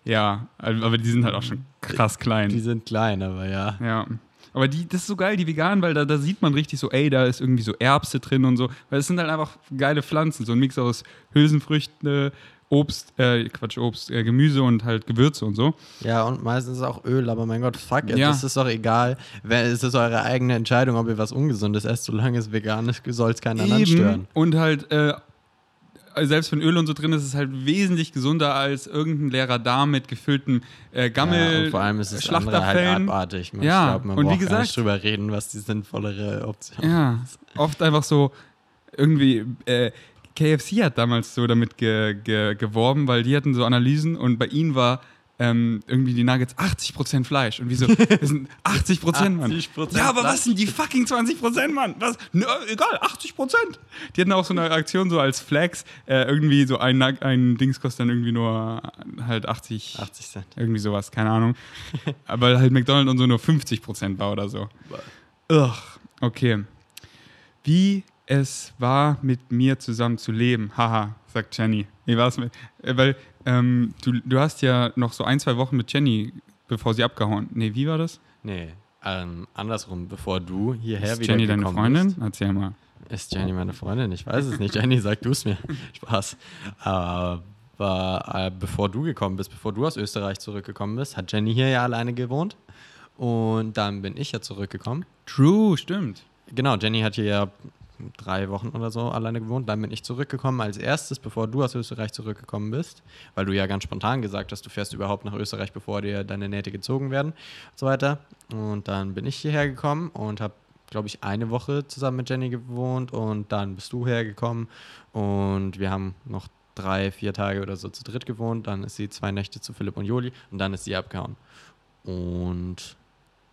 Ja, aber die sind halt auch schon krass Die klein. sind klein, aber ja. Ja. Aber die, das ist so geil, die veganen, weil da, da sieht man richtig so, ey, da ist irgendwie so Erbse drin und so. Weil es sind halt einfach geile Pflanzen, so ein Mix aus Hülsenfrüchten, Obst, äh, Quatsch, Obst, äh, Gemüse und halt Gewürze und so. Ja, und meistens auch Öl, aber mein Gott, fuck it, Ja. das ist doch egal. Es ist eure eigene Entscheidung, ob ihr was Ungesundes esst. Solange es vegan ist, soll es keinen anderen stören. Und halt, äh, selbst wenn Öl und so drin ist, ist es halt wesentlich gesunder als irgendein leerer Darm mit gefülltem äh, Gammel. ja, und vor allem ist es andere halt abartig. Man, Ja, glaub, man und wie gesagt- nicht drüber reden, was die sinnvollere Option Ja, oft einfach so irgendwie. Äh, KFC hat damals so damit ge, ge, geworben, weil die hatten so Analysen und bei ihnen war ähm, irgendwie die Nuggets 80% Fleisch. Und wie so, das sind <laughs> 80%, Mann. 80% Ja, aber was sind die fucking 20%, Mann? Was? Nö, egal, 80%. Die hatten auch so eine Aktion so als Flex. Äh, irgendwie so ein, ein Dings kostet dann irgendwie nur halt 80, 80 Cent. irgendwie sowas, keine Ahnung. <laughs> Aber halt McDonald's und so nur 50% war oder so. Ugh, okay. Wie es war, mit mir zusammen zu leben. Haha, sagt Jenny. Wie war es mit. Äh, weil ähm, du, du hast ja noch so ein, zwei Wochen mit Jenny, bevor sie abgehauen. Nee, wie war das? Nee, ähm, andersrum, bevor du hierher Ist wieder Jenny deine Freundin? Bist, Erzähl mal. ist Jenny meine Freundin? Ich weiß es nicht. Jenny, sag du es mir. <laughs> Spaß. Aber äh, bevor du gekommen bist, bevor du aus Österreich zurückgekommen bist, hat Jenny hier ja alleine gewohnt. Und dann bin ich ja zurückgekommen. True, stimmt. Genau, Jenny hat hier ja drei Wochen oder so alleine gewohnt. Dann bin ich zurückgekommen als erstes, bevor du aus Österreich zurückgekommen bist, weil du ja ganz spontan gesagt hast, du fährst überhaupt nach Österreich, bevor dir deine Nähte gezogen werden und so weiter. Und dann bin ich hierher gekommen und habe, glaube ich, eine Woche zusammen mit Jenny gewohnt und dann bist du hergekommen und wir haben noch drei, vier Tage oder so zu dritt gewohnt. Dann ist sie zwei Nächte zu Philipp und Joli und dann ist sie abgehauen. Und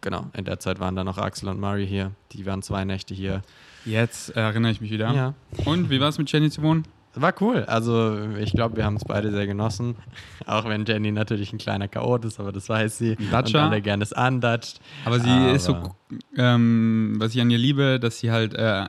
genau, in der Zeit waren dann noch Axel und Mari hier. Die waren zwei Nächte hier. Jetzt erinnere ich mich wieder. Ja. Und wie war es mit Jenny zu wohnen? War cool. Also ich glaube, wir haben es beide sehr genossen. Auch wenn Jenny natürlich ein kleiner Chaot ist, aber das weiß sie. Datscher. Und alle gerne es andatscht. Aber sie Aber- ist so, ähm, was ich an ihr liebe, dass sie halt äh,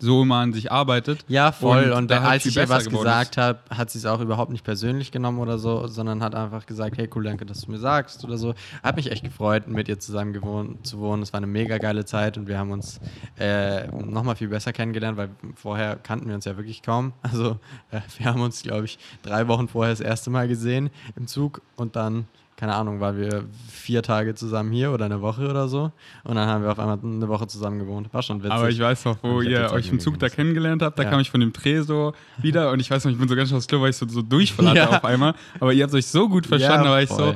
so immer an sich arbeitet. Ja, voll. Und Und, da als ich ihr was gesagt habe, hat sie es auch überhaupt nicht persönlich genommen oder so, sondern hat einfach gesagt, hey cool, danke, dass du mir sagst oder so. Hat mich echt gefreut, mit ihr zusammen gewohnt, zu wohnen. Es war eine mega geile Zeit und wir haben uns äh, nochmal viel besser kennengelernt, weil vorher kannten wir uns ja wirklich kaum. <laughs> Also äh, wir haben uns, glaube ich, drei Wochen vorher das erste Mal gesehen im Zug und dann keine Ahnung, waren wir vier Tage zusammen hier oder eine Woche oder so. Und dann haben wir auf einmal eine Woche zusammen gewohnt. War schon witzig. Aber ich weiß noch, wo ihr euch im Zug da kennengelernt habt, da Ja. kam ich von dem Dreh so wieder und ich weiß noch, ich bin so ganz schön aufs Klo, weil ich so, so Durchfall <laughs> Ja. auf einmal. Aber ihr habt euch so gut verstanden, da war ich so.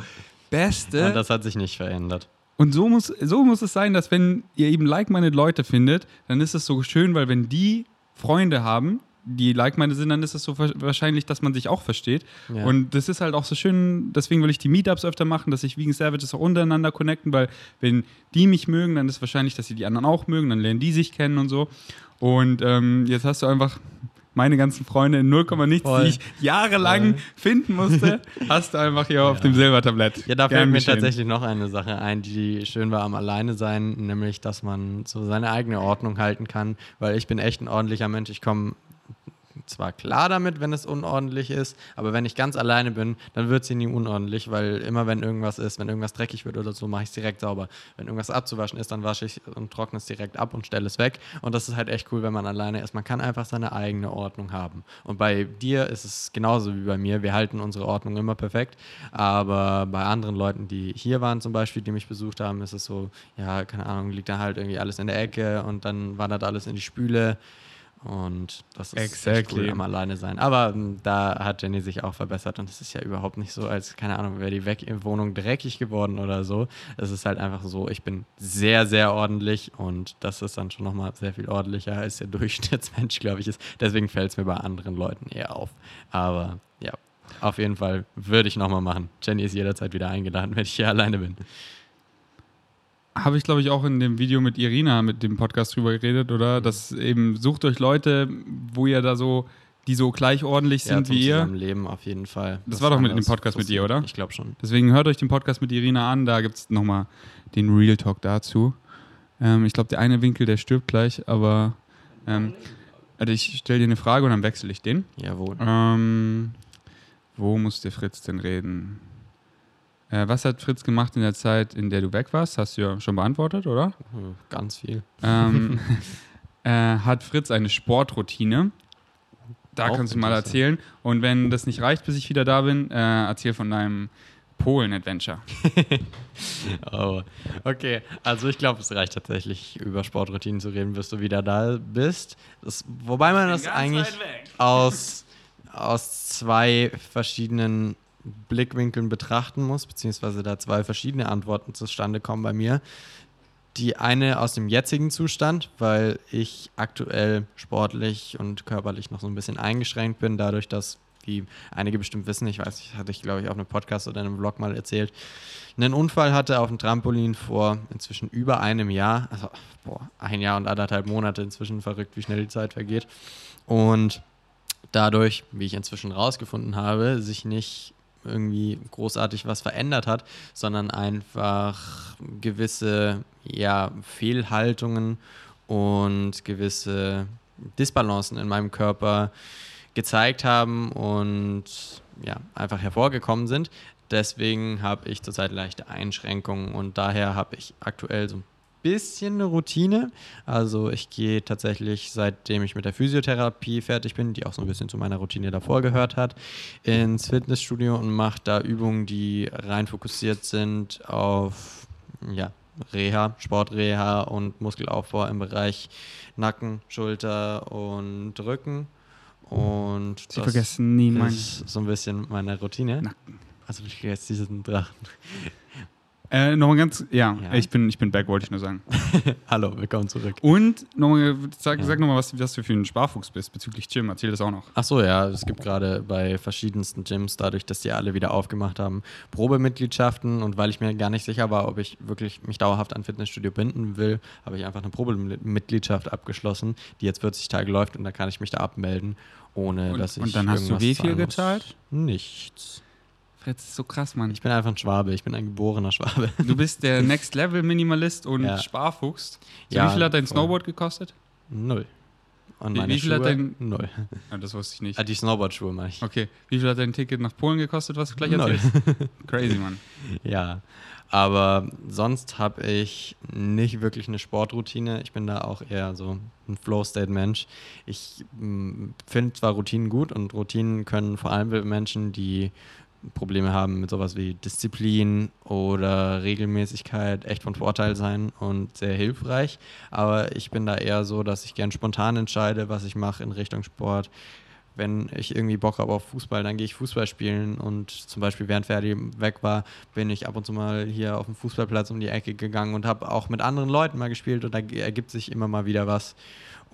Beste. Und das hat sich nicht verändert. Und so muss, so muss es sein, dass wenn ihr eben like-minded Leute findet, dann ist es so schön, weil wenn die Freunde haben, die like-minded sind, dann ist es so wa- wahrscheinlich, dass man sich auch versteht. Ja. Und das ist halt auch so schön, deswegen will ich die Meetups öfter machen, dass sich Vegan Savages auch untereinander connecten, weil wenn die mich mögen, dann ist wahrscheinlich, dass sie die anderen auch mögen, dann lernen die sich kennen und so. Und ähm, jetzt hast du einfach meine ganzen Freunde in 0, nichts, Voll. die ich jahrelang Voll. finden musste, <laughs> hast du einfach hier auf dem Silbertablett. Ja, da fällt mir geschehen. tatsächlich noch eine Sache ein, die schön war am Alleine sein, nämlich, dass man so seine eigene Ordnung halten kann, weil ich bin echt ein ordentlicher Mensch. Ich komme zwar klar damit, wenn es unordentlich ist, aber wenn ich ganz alleine bin, dann wird sie nie unordentlich, weil immer wenn irgendwas ist, wenn irgendwas dreckig wird oder so, mache ich es direkt sauber. Wenn irgendwas abzuwaschen ist, dann wasche ich und trockne es direkt ab und stelle es weg. Und das ist halt echt cool, wenn man alleine ist. Man kann einfach seine eigene Ordnung haben. Und bei dir ist es genauso wie bei mir. Wir halten unsere Ordnung immer perfekt. Aber bei anderen Leuten, die hier waren zum Beispiel, die mich besucht haben, ist es so, ja, keine Ahnung, liegt da halt irgendwie alles in der Ecke und dann wandert alles in die Spüle. Und das ist Exactly. cool am Alleine sein. Aber ähm, da hat Jenny sich auch verbessert und es ist ja überhaupt nicht so, als, keine Ahnung, wäre die Weg Wohnung dreckig geworden oder so. Es ist halt einfach so, ich bin sehr, sehr ordentlich und das ist dann schon nochmal sehr viel ordentlicher als der <laughs> Durchschnittsmensch, glaube ich, ist. Deswegen fällt es mir bei anderen Leuten eher auf. Aber ja, auf jeden Fall würde ich nochmal machen. Jenny ist jederzeit wieder eingeladen, wenn ich hier <laughs> alleine bin. Habe ich, glaube ich, auch in dem Video mit Irina, mit dem Podcast drüber geredet, oder? Das eben, sucht euch Leute, wo ihr da so, die so gleich ordentlich sind zum wie ihr. Zusammenleben auf jeden Fall. Das war doch mit dem Podcast mit dir, oder? Ich glaube schon. Deswegen hört euch den Podcast mit Irina an, da gibt es nochmal den Real Talk dazu. Ähm, ich glaube, der eine Winkel, der stirbt gleich, aber ähm, also ich stelle dir eine Frage und dann wechsle ich den. Jawohl. Ähm, wo muss der Fritz denn reden? Äh, was hat Fritz gemacht in der Zeit, in der du weg warst? Hast du ja schon beantwortet, oder? Hm, Ganz viel. ähm, <laughs> äh, hat Fritz eine Sportroutine? Da Auch kannst du mal erzählen. Und wenn das nicht reicht, bis ich wieder da bin, äh, erzähl von deinem Polen-Adventure. <laughs> Oh, okay. Also ich glaube, es reicht tatsächlich, über Sportroutinen zu reden, bis du wieder da bist. Das, wobei man das eigentlich aus, aus zwei verschiedenen Blickwinkeln betrachten muss, beziehungsweise da zwei verschiedene Antworten zustande kommen bei mir. Die eine aus dem jetzigen Zustand, weil ich aktuell sportlich und körperlich noch so ein bisschen eingeschränkt bin, dadurch, dass, wie einige bestimmt wissen, ich weiß nicht, hatte ich glaube ich auf einem Podcast oder einem Vlog mal erzählt, einen Unfall hatte auf dem Trampolin vor inzwischen über einem Jahr, also boah, ein Jahr und anderthalb Monate inzwischen, verrückt, wie schnell die Zeit vergeht. Und dadurch, wie ich inzwischen rausgefunden habe, sich nicht irgendwie großartig was verändert hat, sondern einfach gewisse ja, Fehlhaltungen und gewisse Disbalancen in meinem Körper gezeigt haben und ja, einfach hervorgekommen sind. Deswegen habe ich zurzeit leichte Einschränkungen und daher habe ich aktuell so ein bisschen eine Routine. Also ich gehe tatsächlich, seitdem ich mit der Physiotherapie fertig bin, die auch so ein bisschen zu meiner Routine davor gehört hat, ins Fitnessstudio und mache da Übungen, die rein fokussiert sind auf ja, Reha, Sportreha und Muskelaufbau im Bereich Nacken, Schulter und Rücken. Und Sie vergessen niemals. ist so ein bisschen meine Routine. Nacken. Also ich jetzt diesen Drachen. Äh, nochmal ganz, ja, Ja. Ich, bin, ich bin back, wollte ich nur sagen. <laughs> Hallo, willkommen zurück. Und nochmal, sag, Ja. sag nochmal, was, was du für ein Sparfuchs bist bezüglich Gym. Erzähl das auch noch. Ach so, ja, es gibt gerade bei verschiedensten Gyms, dadurch, dass die alle wieder aufgemacht haben, Probemitgliedschaften und weil ich mir gar nicht sicher war, ob ich wirklich mich dauerhaft an Fitnessstudio binden will, habe ich einfach eine Probemitgliedschaft abgeschlossen, die jetzt 40 Tage läuft und da kann ich mich da abmelden, ohne Und, dass ich und dann hast du wie viel gezahlt? Nichts. Fritz ist so krass, Mann. Ich bin einfach ein Schwabe, ich bin ein geborener Schwabe. Du bist der <laughs> Next Level Minimalist und Ja. Sparfuchs. So, Ja, wie viel hat dein voll. Snowboard gekostet? Null. Und Wie- meine wie viel Schuhe? hat dein- Null. Ja, <laughs> das wusste ich nicht. Ah, die Snowboard-Schuhe meine ich. Okay, wie viel hat dein Ticket nach Polen gekostet, was du gleich Null. erzählst? <laughs> Crazy, Mann. Ja, aber sonst habe ich nicht wirklich eine Sportroutine. Ich bin da auch eher so ein Flow-State-Mensch. Ich finde zwar Routinen gut und Routinen können vor allem Menschen, die Probleme haben mit sowas wie Disziplin oder Regelmäßigkeit echt von Vorteil sein und sehr hilfreich. Aber ich bin da eher so, dass ich gern spontan entscheide, was ich mache in Richtung Sport wenn ich irgendwie Bock habe auf Fußball, dann gehe ich Fußball spielen und zum Beispiel während Ferdi weg war, bin ich ab und zu mal hier auf dem Fußballplatz um die Ecke gegangen und habe auch mit anderen Leuten mal gespielt und da ergibt sich immer mal wieder was.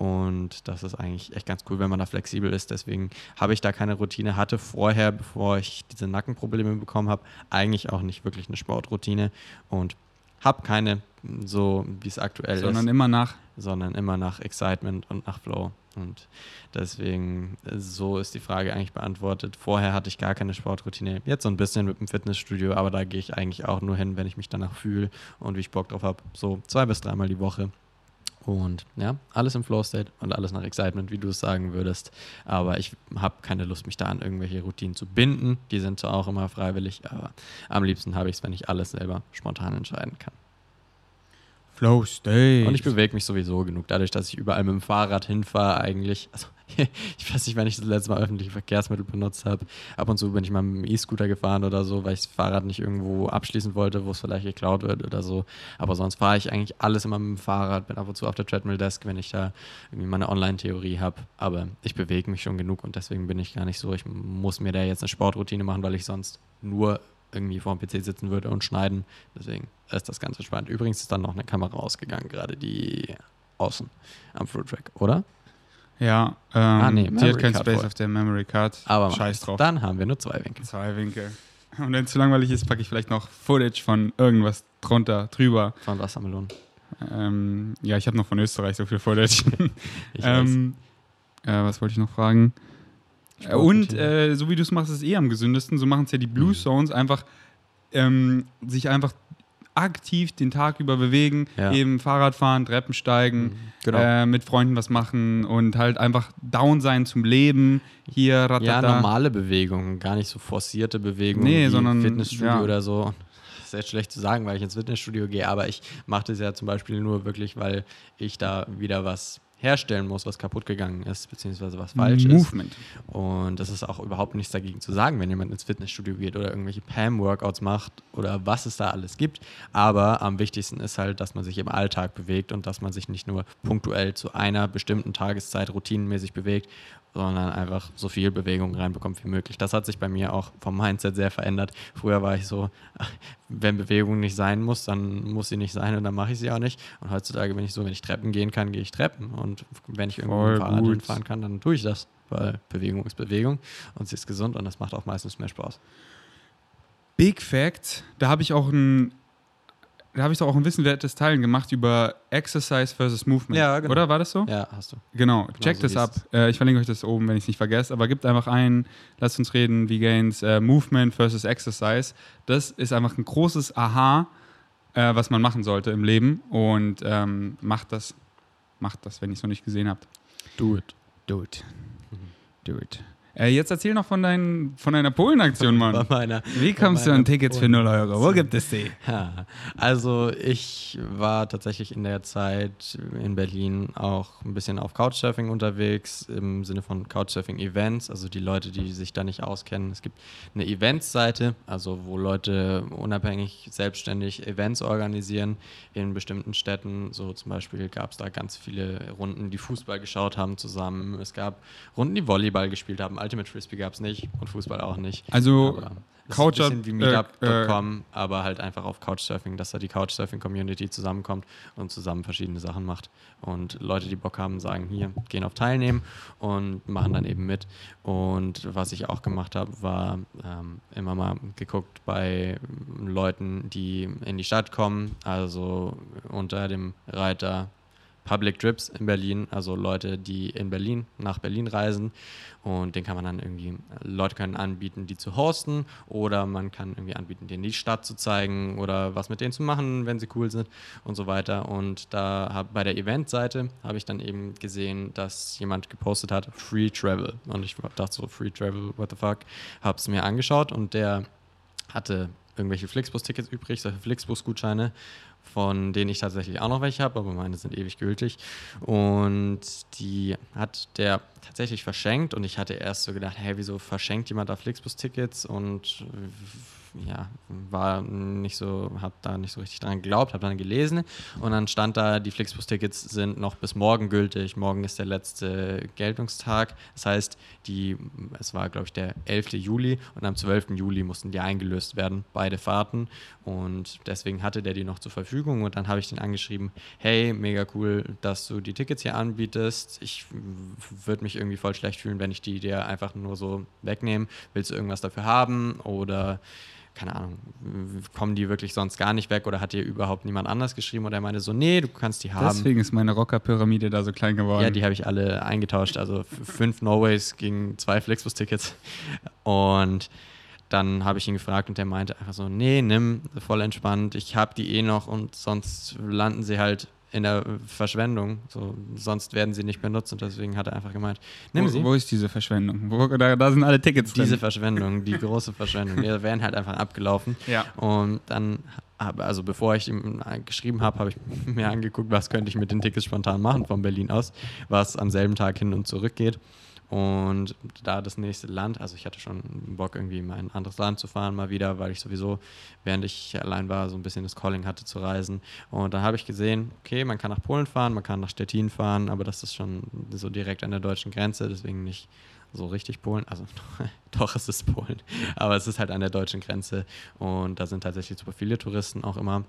Und das ist eigentlich echt ganz cool, wenn man da flexibel ist. Deswegen habe ich da keine Routine, hatte vorher, bevor ich diese Nackenprobleme bekommen habe, eigentlich auch nicht wirklich eine Sportroutine und habe keine so, wie es aktuell ist Sondern immer nach. sondern immer nach Excitement und nach Flow. Und deswegen, so ist die Frage eigentlich beantwortet. Vorher hatte ich gar keine Sportroutine, jetzt so ein bisschen mit dem Fitnessstudio, aber da gehe ich eigentlich auch nur hin, wenn ich mich danach fühle und wie ich Bock drauf habe. So zwei bis dreimal die Woche. Und ja, alles im Flow-State und alles nach Excitement, wie du es sagen würdest. Aber ich habe keine Lust, mich da an irgendwelche Routinen zu binden. Die sind zwar auch immer freiwillig, aber am liebsten habe ich es, wenn ich alles selber spontan entscheiden kann. Flow State. Und ich bewege mich sowieso genug, dadurch, dass ich überall mit dem Fahrrad hinfahre eigentlich. Also, <laughs> ich weiß nicht, wann ich das letzte Mal öffentliche Verkehrsmittel benutzt habe. Ab und zu bin ich mal mit dem E-Scooter gefahren oder so, weil ich das Fahrrad nicht irgendwo abschließen wollte, wo es vielleicht geklaut wird oder so. Aber sonst fahre ich eigentlich alles immer mit dem Fahrrad, bin ab und zu auf der Treadmill Desk, wenn ich da irgendwie meine Online-Theorie habe. Aber ich bewege mich schon genug und deswegen bin ich gar nicht so, ich muss mir da jetzt eine Sportroutine machen, weil ich sonst nur irgendwie vor dem PC sitzen würde und schneiden. Deswegen ist das ganz spannend. Übrigens ist dann noch eine Kamera ausgegangen, gerade die außen am Fruit Track, oder? Ja, ähm, Ah, nee, die hat kein Space voll. auf der Memory Card. Aber Scheiß drauf. Dann haben wir nur zwei Winkel. Zwei Winkel. Und wenn es zu langweilig ist, packe ich vielleicht noch Footage von irgendwas drunter, drüber. Von Wassermelonen. Ähm, ja, ich habe noch von Österreich so viel Footage. <laughs> Ich weiß. <laughs> ähm, äh, was wollte ich noch fragen? Äh, Sportroutine. Und äh, so wie du es machst, ist es eh am gesündesten. So machen es ja die Blue Mhm. Zones einfach ähm, sich einfach aktiv den Tag über bewegen, Ja. eben Fahrrad fahren, Treppen steigen, Genau. äh, mit Freunden was machen und halt einfach down sein zum Leben. Hier, ratata. ja, normale Bewegungen, gar nicht so forcierte Bewegungen Nee, sondern, Fitnessstudio ja. oder so. ist jetzt schlecht zu sagen, weil ich ins Fitnessstudio gehe, aber ich mache das ja zum Beispiel nur wirklich, weil ich da wieder was herstellen muss, was kaputt gegangen ist, beziehungsweise was falsch Movement. ist. Und das ist auch überhaupt nichts dagegen zu sagen, wenn jemand ins Fitnessstudio geht oder irgendwelche PAM-Workouts macht oder was es da alles gibt. Aber am wichtigsten ist halt, dass man sich im Alltag bewegt und dass man sich nicht nur punktuell zu einer bestimmten Tageszeit routinenmäßig bewegt sondern einfach so viel Bewegung reinbekommt wie möglich. Das hat sich bei mir auch vom Mindset sehr verändert. Früher war ich so, <laughs> wenn Bewegung nicht sein muss, dann muss sie nicht sein und dann mache ich sie auch nicht. Und heutzutage bin ich so, wenn ich Treppen gehen kann, gehe ich Treppen. Und wenn ich irgendwo dem Fahrrad hinfahren kann, dann tue ich das. Weil Bewegung ist Bewegung und sie ist gesund und das macht auch meistens mehr Spaß. Big Fact, da habe ich auch ein da habe ich doch auch ein wissenswertes Teilen gemacht über Exercise versus Movement. Ja, genau. Oder war das so? Ja, hast du. Genau, Genau checkt so es ab. Äh, ich verlinke euch das oben, wenn ich es nicht vergesse. Aber gebt einfach ein, lasst uns reden, wie Gains, äh, Movement versus Exercise. Das ist einfach ein großes Aha, äh, was man machen sollte im Leben. Und ähm, macht das, macht das, wenn ihr es noch nicht gesehen habt. Do it. Do it. Do it. Äh, jetzt erzähl noch von, dein, von deiner Polen-Aktion, Mann. <laughs> meiner Wie kommst du an Tickets für 0 Euro? Wo gibt es die? Ja, also ich war tatsächlich in der Zeit in Berlin auch ein bisschen auf Couchsurfing unterwegs, im Sinne von Couchsurfing-Events, also die Leute, die sich da nicht auskennen. Es gibt eine Events-Seite, also wo Leute unabhängig, selbstständig Events organisieren in bestimmten Städten. So zum Beispiel gab es da ganz viele Runden, die Fußball geschaut haben zusammen. Es gab Runden, die Volleyball gespielt haben. Ultimate Frisbee gab es nicht und Fußball auch nicht. Also, Aber Couch- ist ein bisschen wie äh, Meetup.com, aber halt einfach auf Couchsurfing, dass da die Couchsurfing-Community zusammenkommt und zusammen verschiedene Sachen macht. Und Leute, die Bock haben, sagen hier, gehen auf Teilnehmen und machen dann eben mit. Und was ich auch gemacht habe, war ähm, immer mal geguckt bei Leuten, die in die Stadt kommen, also unter dem Reiter Public Trips in Berlin, also Leute, die in Berlin nach Berlin reisen und den kann man dann irgendwie, Leute können anbieten, die zu hosten oder man kann irgendwie anbieten, denen die Stadt zu zeigen oder was mit denen zu machen, wenn sie cool sind und so weiter. Und da hab, bei der Eventseite habe ich dann eben gesehen, dass jemand gepostet hat, Free Travel. Und ich dachte so, Free Travel, what the fuck, habe es mir angeschaut und der hatte irgendwelche Flixbus-Tickets übrig, solche Flixbus-Gutscheine, von denen ich tatsächlich auch noch welche habe, aber meine sind ewig gültig. Und die hat der tatsächlich verschenkt und ich hatte erst so gedacht, hey, wieso verschenkt jemand da Flixbus-Tickets und ja, war nicht so, hab da nicht so richtig dran geglaubt, habe dann gelesen und dann stand da, die Flixbus-Tickets sind noch bis morgen gültig. Morgen ist der letzte Geltungstag. Das heißt, die, es war, glaube ich, der 11. Juli und am 12. Juli mussten die eingelöst werden, beide Fahrten. Und deswegen hatte der die noch zur Verfügung und dann habe ich den angeschrieben, hey, mega cool, dass du die Tickets hier anbietest. Ich würde mich irgendwie voll schlecht fühlen, wenn ich die dir einfach nur so wegnehme. Willst du irgendwas dafür haben oder keine Ahnung, kommen die wirklich sonst gar nicht weg oder hat dir überhaupt niemand anders geschrieben oder er meinte so, nee, du kannst die haben. Deswegen ist meine Rocker-Pyramide da so klein geworden. Ja, die habe ich alle eingetauscht. Also fünf No-Ways gegen zwei Flixbus-Tickets. Und dann habe ich ihn gefragt und der meinte einfach so, nee, nimm, voll entspannt. Ich habe die eh noch und sonst landen sie halt in der Verschwendung. So, sonst werden sie nicht benutzt und deswegen hat er einfach gemeint, nimm sie. wo, wo ist diese Verschwendung? Wo, da, da sind alle Tickets Diese drin. Verschwendung, die große Verschwendung, die <laughs> wären halt einfach abgelaufen. Ja. Und dann, also bevor ich ihm geschrieben habe, habe ich <laughs> mir angeguckt, was könnte ich mit den Tickets spontan machen von Berlin aus, was am selben Tag hin und zurück geht. Und da das nächste Land, also ich hatte schon Bock, irgendwie mal in ein anderes Land zu fahren, mal wieder, weil ich sowieso, während ich allein war, so ein bisschen das Calling hatte zu reisen. Und dann habe ich gesehen, okay, man kann nach Polen fahren, man kann nach Stettin fahren, aber das ist schon so direkt an der deutschen Grenze, deswegen nicht so richtig Polen. Also <laughs> doch, es ist Polen, aber es ist halt an der deutschen Grenze und da sind tatsächlich super viele Touristen auch immer.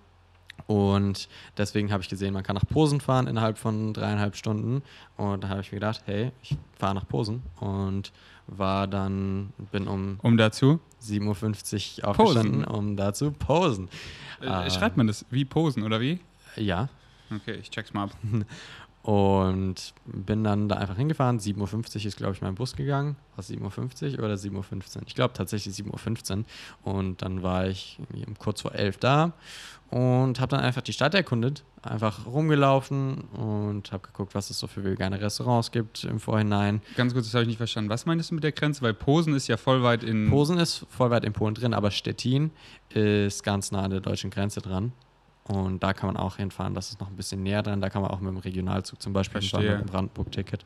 Und deswegen habe ich gesehen, man kann nach Posen fahren innerhalb von dreieinhalb Stunden. Und da habe ich mir gedacht, hey, ich fahre nach Posen. Und war dann, bin um Um dazu. 7.50 Uhr aufgestanden, um da zu posen. Äh, Ah. Schreibt man das wie Posen oder wie? Ja. Okay, ich check's mal ab. <laughs> Und bin dann da einfach hingefahren. 7.50 Uhr ist, glaube ich, mein Bus gegangen. War 7.50 Uhr oder 7.15 Uhr? Ich glaube tatsächlich 7.15 Uhr. Und dann war ich kurz vor 11 da und habe dann einfach die Stadt erkundet. Einfach rumgelaufen und habe geguckt, was es so für vegane Restaurants gibt im Vorhinein. Ganz kurz, das habe ich nicht verstanden. Was meinst du mit der Grenze? Weil Posen ist ja voll weit in. Posen ist voll weit in Polen drin, aber Stettin ist ganz nah an der deutschen Grenze dran. Und da kann man auch hinfahren. Das ist noch ein bisschen näher dran. Da kann man auch mit dem Regionalzug zum Beispiel hinfahren, mit dem Brandenburg-Ticket.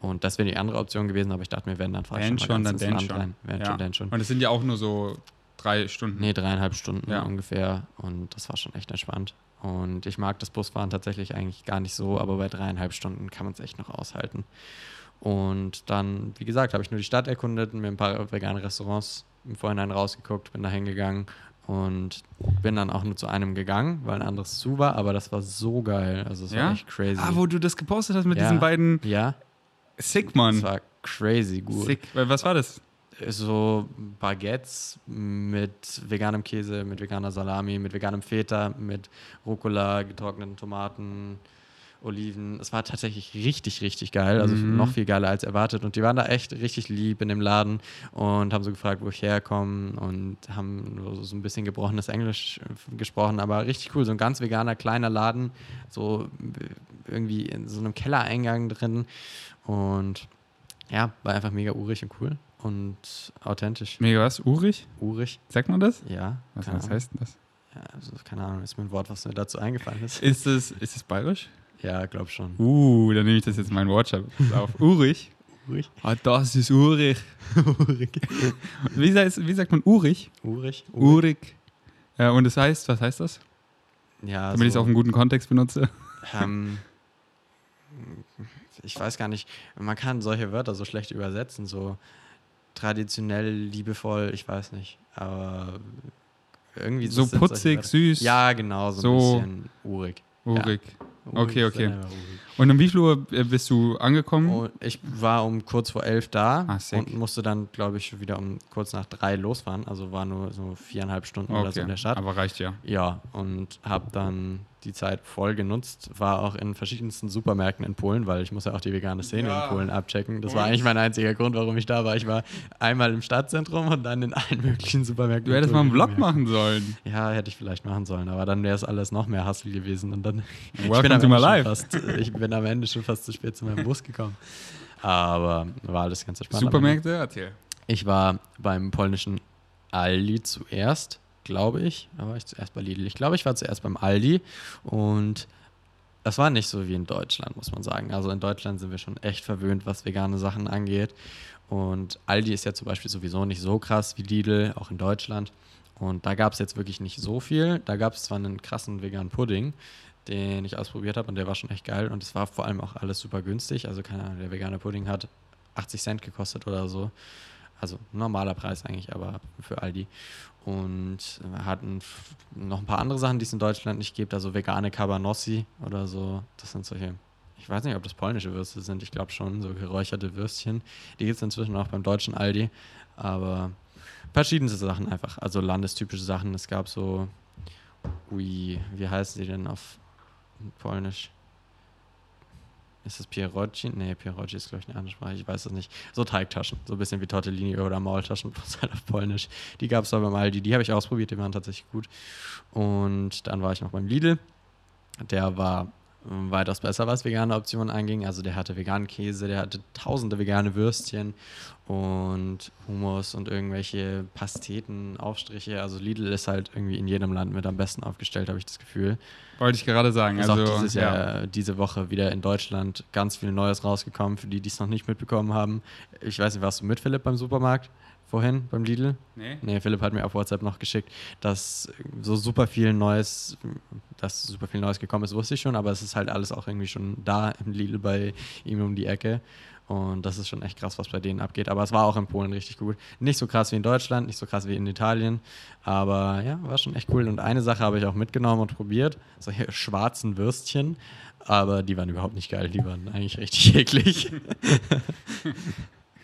Und das wäre die andere Option gewesen, aber ich dachte mir, wenn, dann fahre ich schon, dann Land schon. rein. Wenn Ja. schon, denn schon. Und es sind ja auch nur so drei Stunden. Nee, dreieinhalb Stunden Ja. ungefähr. Und das war schon echt entspannt. Und ich mag das Busfahren tatsächlich eigentlich gar nicht so, aber bei dreieinhalb Stunden kann man es echt noch aushalten. Und dann, wie gesagt, habe ich nur die Stadt erkundet, mir ein paar vegane Restaurants im Vorhinein rausgeguckt, bin da hingegangen und bin dann auch nur zu einem gegangen, weil ein anderes zu war, aber das war so geil. Also es Ja? war echt crazy. Ah, wo du das gepostet hast mit Ja. diesen beiden. ja, Sick, Mann. war crazy gut. Sick. Was war das? so Baguettes mit veganem Käse, mit veganer Salami, mit veganem Feta, mit Rucola, getrockneten Tomaten, Oliven. Es war tatsächlich richtig, richtig geil. Also Mhm. noch viel geiler als erwartet. Und die waren da echt richtig lieb in dem Laden und haben so gefragt, wo ich herkomme und haben so ein bisschen gebrochenes Englisch äh, gesprochen. Aber richtig cool. So ein ganz veganer, kleiner Laden. So irgendwie in so einem Kellereingang drin. Und ja, war einfach mega urig und cool und authentisch. Mega was? Urig? Urig, Sagt man das? ja. Was, was heißt denn das? Ja, also, keine Ahnung, ist mir ein Wort, was mir dazu eingefallen ist. Ist es, ist es bayerisch? Ja, glaub schon. Uh, dann nehme ich das jetzt in meinen Wortschatz auf. <laughs> Urig? Urig? Ah, das ist urig. Urig. <laughs> Wie, heißt, wie sagt man urig? Urig? Urig. Ja, und das heißt, was heißt das? Ja, Damit ich es auch im guten Kontext benutze. ähm, ich weiß gar nicht, man kann solche Wörter so schlecht übersetzen, so traditionell, liebevoll, ich weiß nicht, aber irgendwie So putzig, süß. Ja, genau, so, So ein bisschen urig. Urig. Okay, okay. Und um wie viel Uhr äh, bist du angekommen? Und ich war um kurz vor elf da sick. und musste dann, glaube ich, wieder um kurz nach drei losfahren. Also war nur so viereinhalb Stunden oder so in der Stadt. aber reicht ja. Ja, und habe dann die Zeit voll genutzt. War auch in verschiedensten Supermärkten in Polen, weil ich muss ja auch die vegane Szene Ja. in Polen abchecken. Das war Und? eigentlich mein einziger Grund, warum ich da war. Ich war einmal im Stadtzentrum und dann in allen möglichen Supermärkten. Du hättest mal einen Vlog machen sollen. Ja, hätte ich vielleicht machen sollen, aber dann wäre es alles noch mehr Hassel gewesen und dann <laughs> Welcome am to my Ende life. Fast, ich bin am Ende schon fast zu spät zu meinem Bus gekommen. Aber war alles ganz Ende. Supermärkte, erzähl. Ich war beim polnischen Aldi zuerst, glaube ich. Da war ich zuerst bei Lidl. Ich glaube, ich war zuerst beim Aldi und das war nicht so wie in Deutschland, muss man sagen. Also in Deutschland sind wir schon echt verwöhnt, was vegane Sachen angeht. Und Aldi ist ja zum Beispiel sowieso nicht so krass wie Lidl, auch in Deutschland. Und da gab es jetzt wirklich nicht so viel. Da gab es zwar einen krassen veganen Pudding, den ich ausprobiert habe und der war schon echt geil. Und es war vor allem auch alles super günstig. Also keine Ahnung, der vegane Pudding hat 80 Cent gekostet oder so. Also normaler Preis eigentlich, aber für Aldi. Und hatten noch ein paar andere Sachen, die es in Deutschland nicht gibt. Also vegane Cabanossi oder so. Das sind solche, ich weiß nicht, ob das polnische Würste sind. Ich glaube schon, so geräucherte Würstchen. Die gibt es inzwischen auch beim deutschen Aldi. Aber verschiedenste Sachen einfach. Also landestypische Sachen. Es gab so, ui, wie heißen sie denn auf Polnisch? Ist das Pierogi? Nee, Pierogi ist, glaube ich, eine andere Sprache. Ich weiß es nicht. So Teigtaschen. So ein bisschen wie Tortellini oder Maultaschen, <laughs> bloß halt auf Polnisch. Die gab es da beim Aldi. Die habe ich ausprobiert, die waren tatsächlich gut. Und dann war ich noch beim Lidl. Der war weitaus besser, was vegane Optionen anging. Also der hatte veganen Käse, der hatte tausende vegane Würstchen und Hummus und irgendwelche Pasteten, Aufstriche. Also Lidl ist halt irgendwie in jedem Land mit am besten aufgestellt, habe ich das Gefühl. Wollte ich gerade sagen. Ist Also, auch dieses ja. Jahr, diese Woche wieder in Deutschland ganz viel Neues rausgekommen, für die, die es noch nicht mitbekommen haben. Ich weiß nicht, warst du mit Philipp beim Supermarkt vorhin, beim Lidl? Nee? Nee, Philipp hat mir auf WhatsApp noch geschickt, dass so super viel Neues, dass super viel Neues gekommen ist, wusste ich schon, aber es ist halt alles auch irgendwie schon da im Lidl bei ihm um die Ecke. Und das ist schon echt krass, was bei denen abgeht. Aber es war auch in Polen richtig gut. Nicht so krass wie in Deutschland, nicht so krass wie in Italien. Aber ja, war schon echt cool. Und eine Sache habe ich auch mitgenommen und probiert. Solche schwarzen Würstchen. Aber die waren überhaupt nicht geil. Die waren eigentlich richtig <laughs> eklig. <laughs>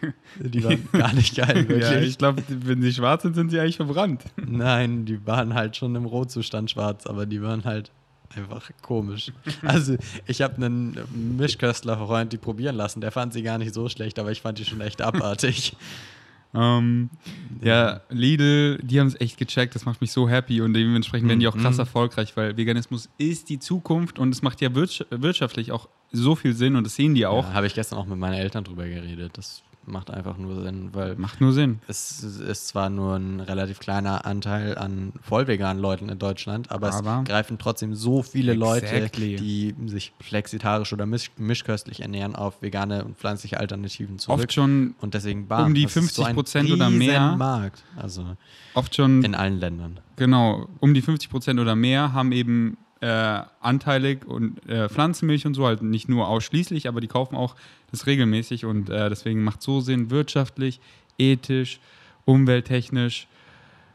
<laughs> die waren gar nicht geil, <laughs> wirklich. Ja, ich glaube, wenn sie schwarz sind, sind sie eigentlich verbrannt. Nein, die waren halt schon im Rohzustand schwarz, aber die waren halt einfach komisch. Also, ich habe einen Mischköstler-Freund, die probieren lassen. Der fand sie gar nicht so schlecht, aber ich fand die schon echt <laughs> abartig. Ähm, ja, Lidl, die haben es echt gecheckt, das macht mich so happy und dementsprechend werden die auch krass Mhm. erfolgreich, weil Veganismus ist die Zukunft und es macht ja wirtsch wirtschaftlich auch so viel Sinn und das sehen die auch. Ja, habe ich gestern auch mit meinen Eltern drüber geredet. Das macht einfach nur Sinn, weil Macht nur Sinn. es ist zwar nur ein relativ kleiner Anteil an vollveganen Leuten in Deutschland, aber, Aber- es greifen trotzdem so viele Exactly. Leute, die sich flexitarisch oder misch mischköstlich ernähren, auf vegane und pflanzliche Alternativen zurück. Oft schon, und deswegen um die das ist so ein 50% oder mehr. Markt, also oft schon in allen Ländern. Genau, um die 50 Prozent oder mehr haben eben äh, anteilig und äh, Pflanzenmilch und so, halt nicht nur ausschließlich, aber die kaufen auch das regelmäßig und äh, deswegen macht so Sinn, wirtschaftlich, ethisch, umwelttechnisch,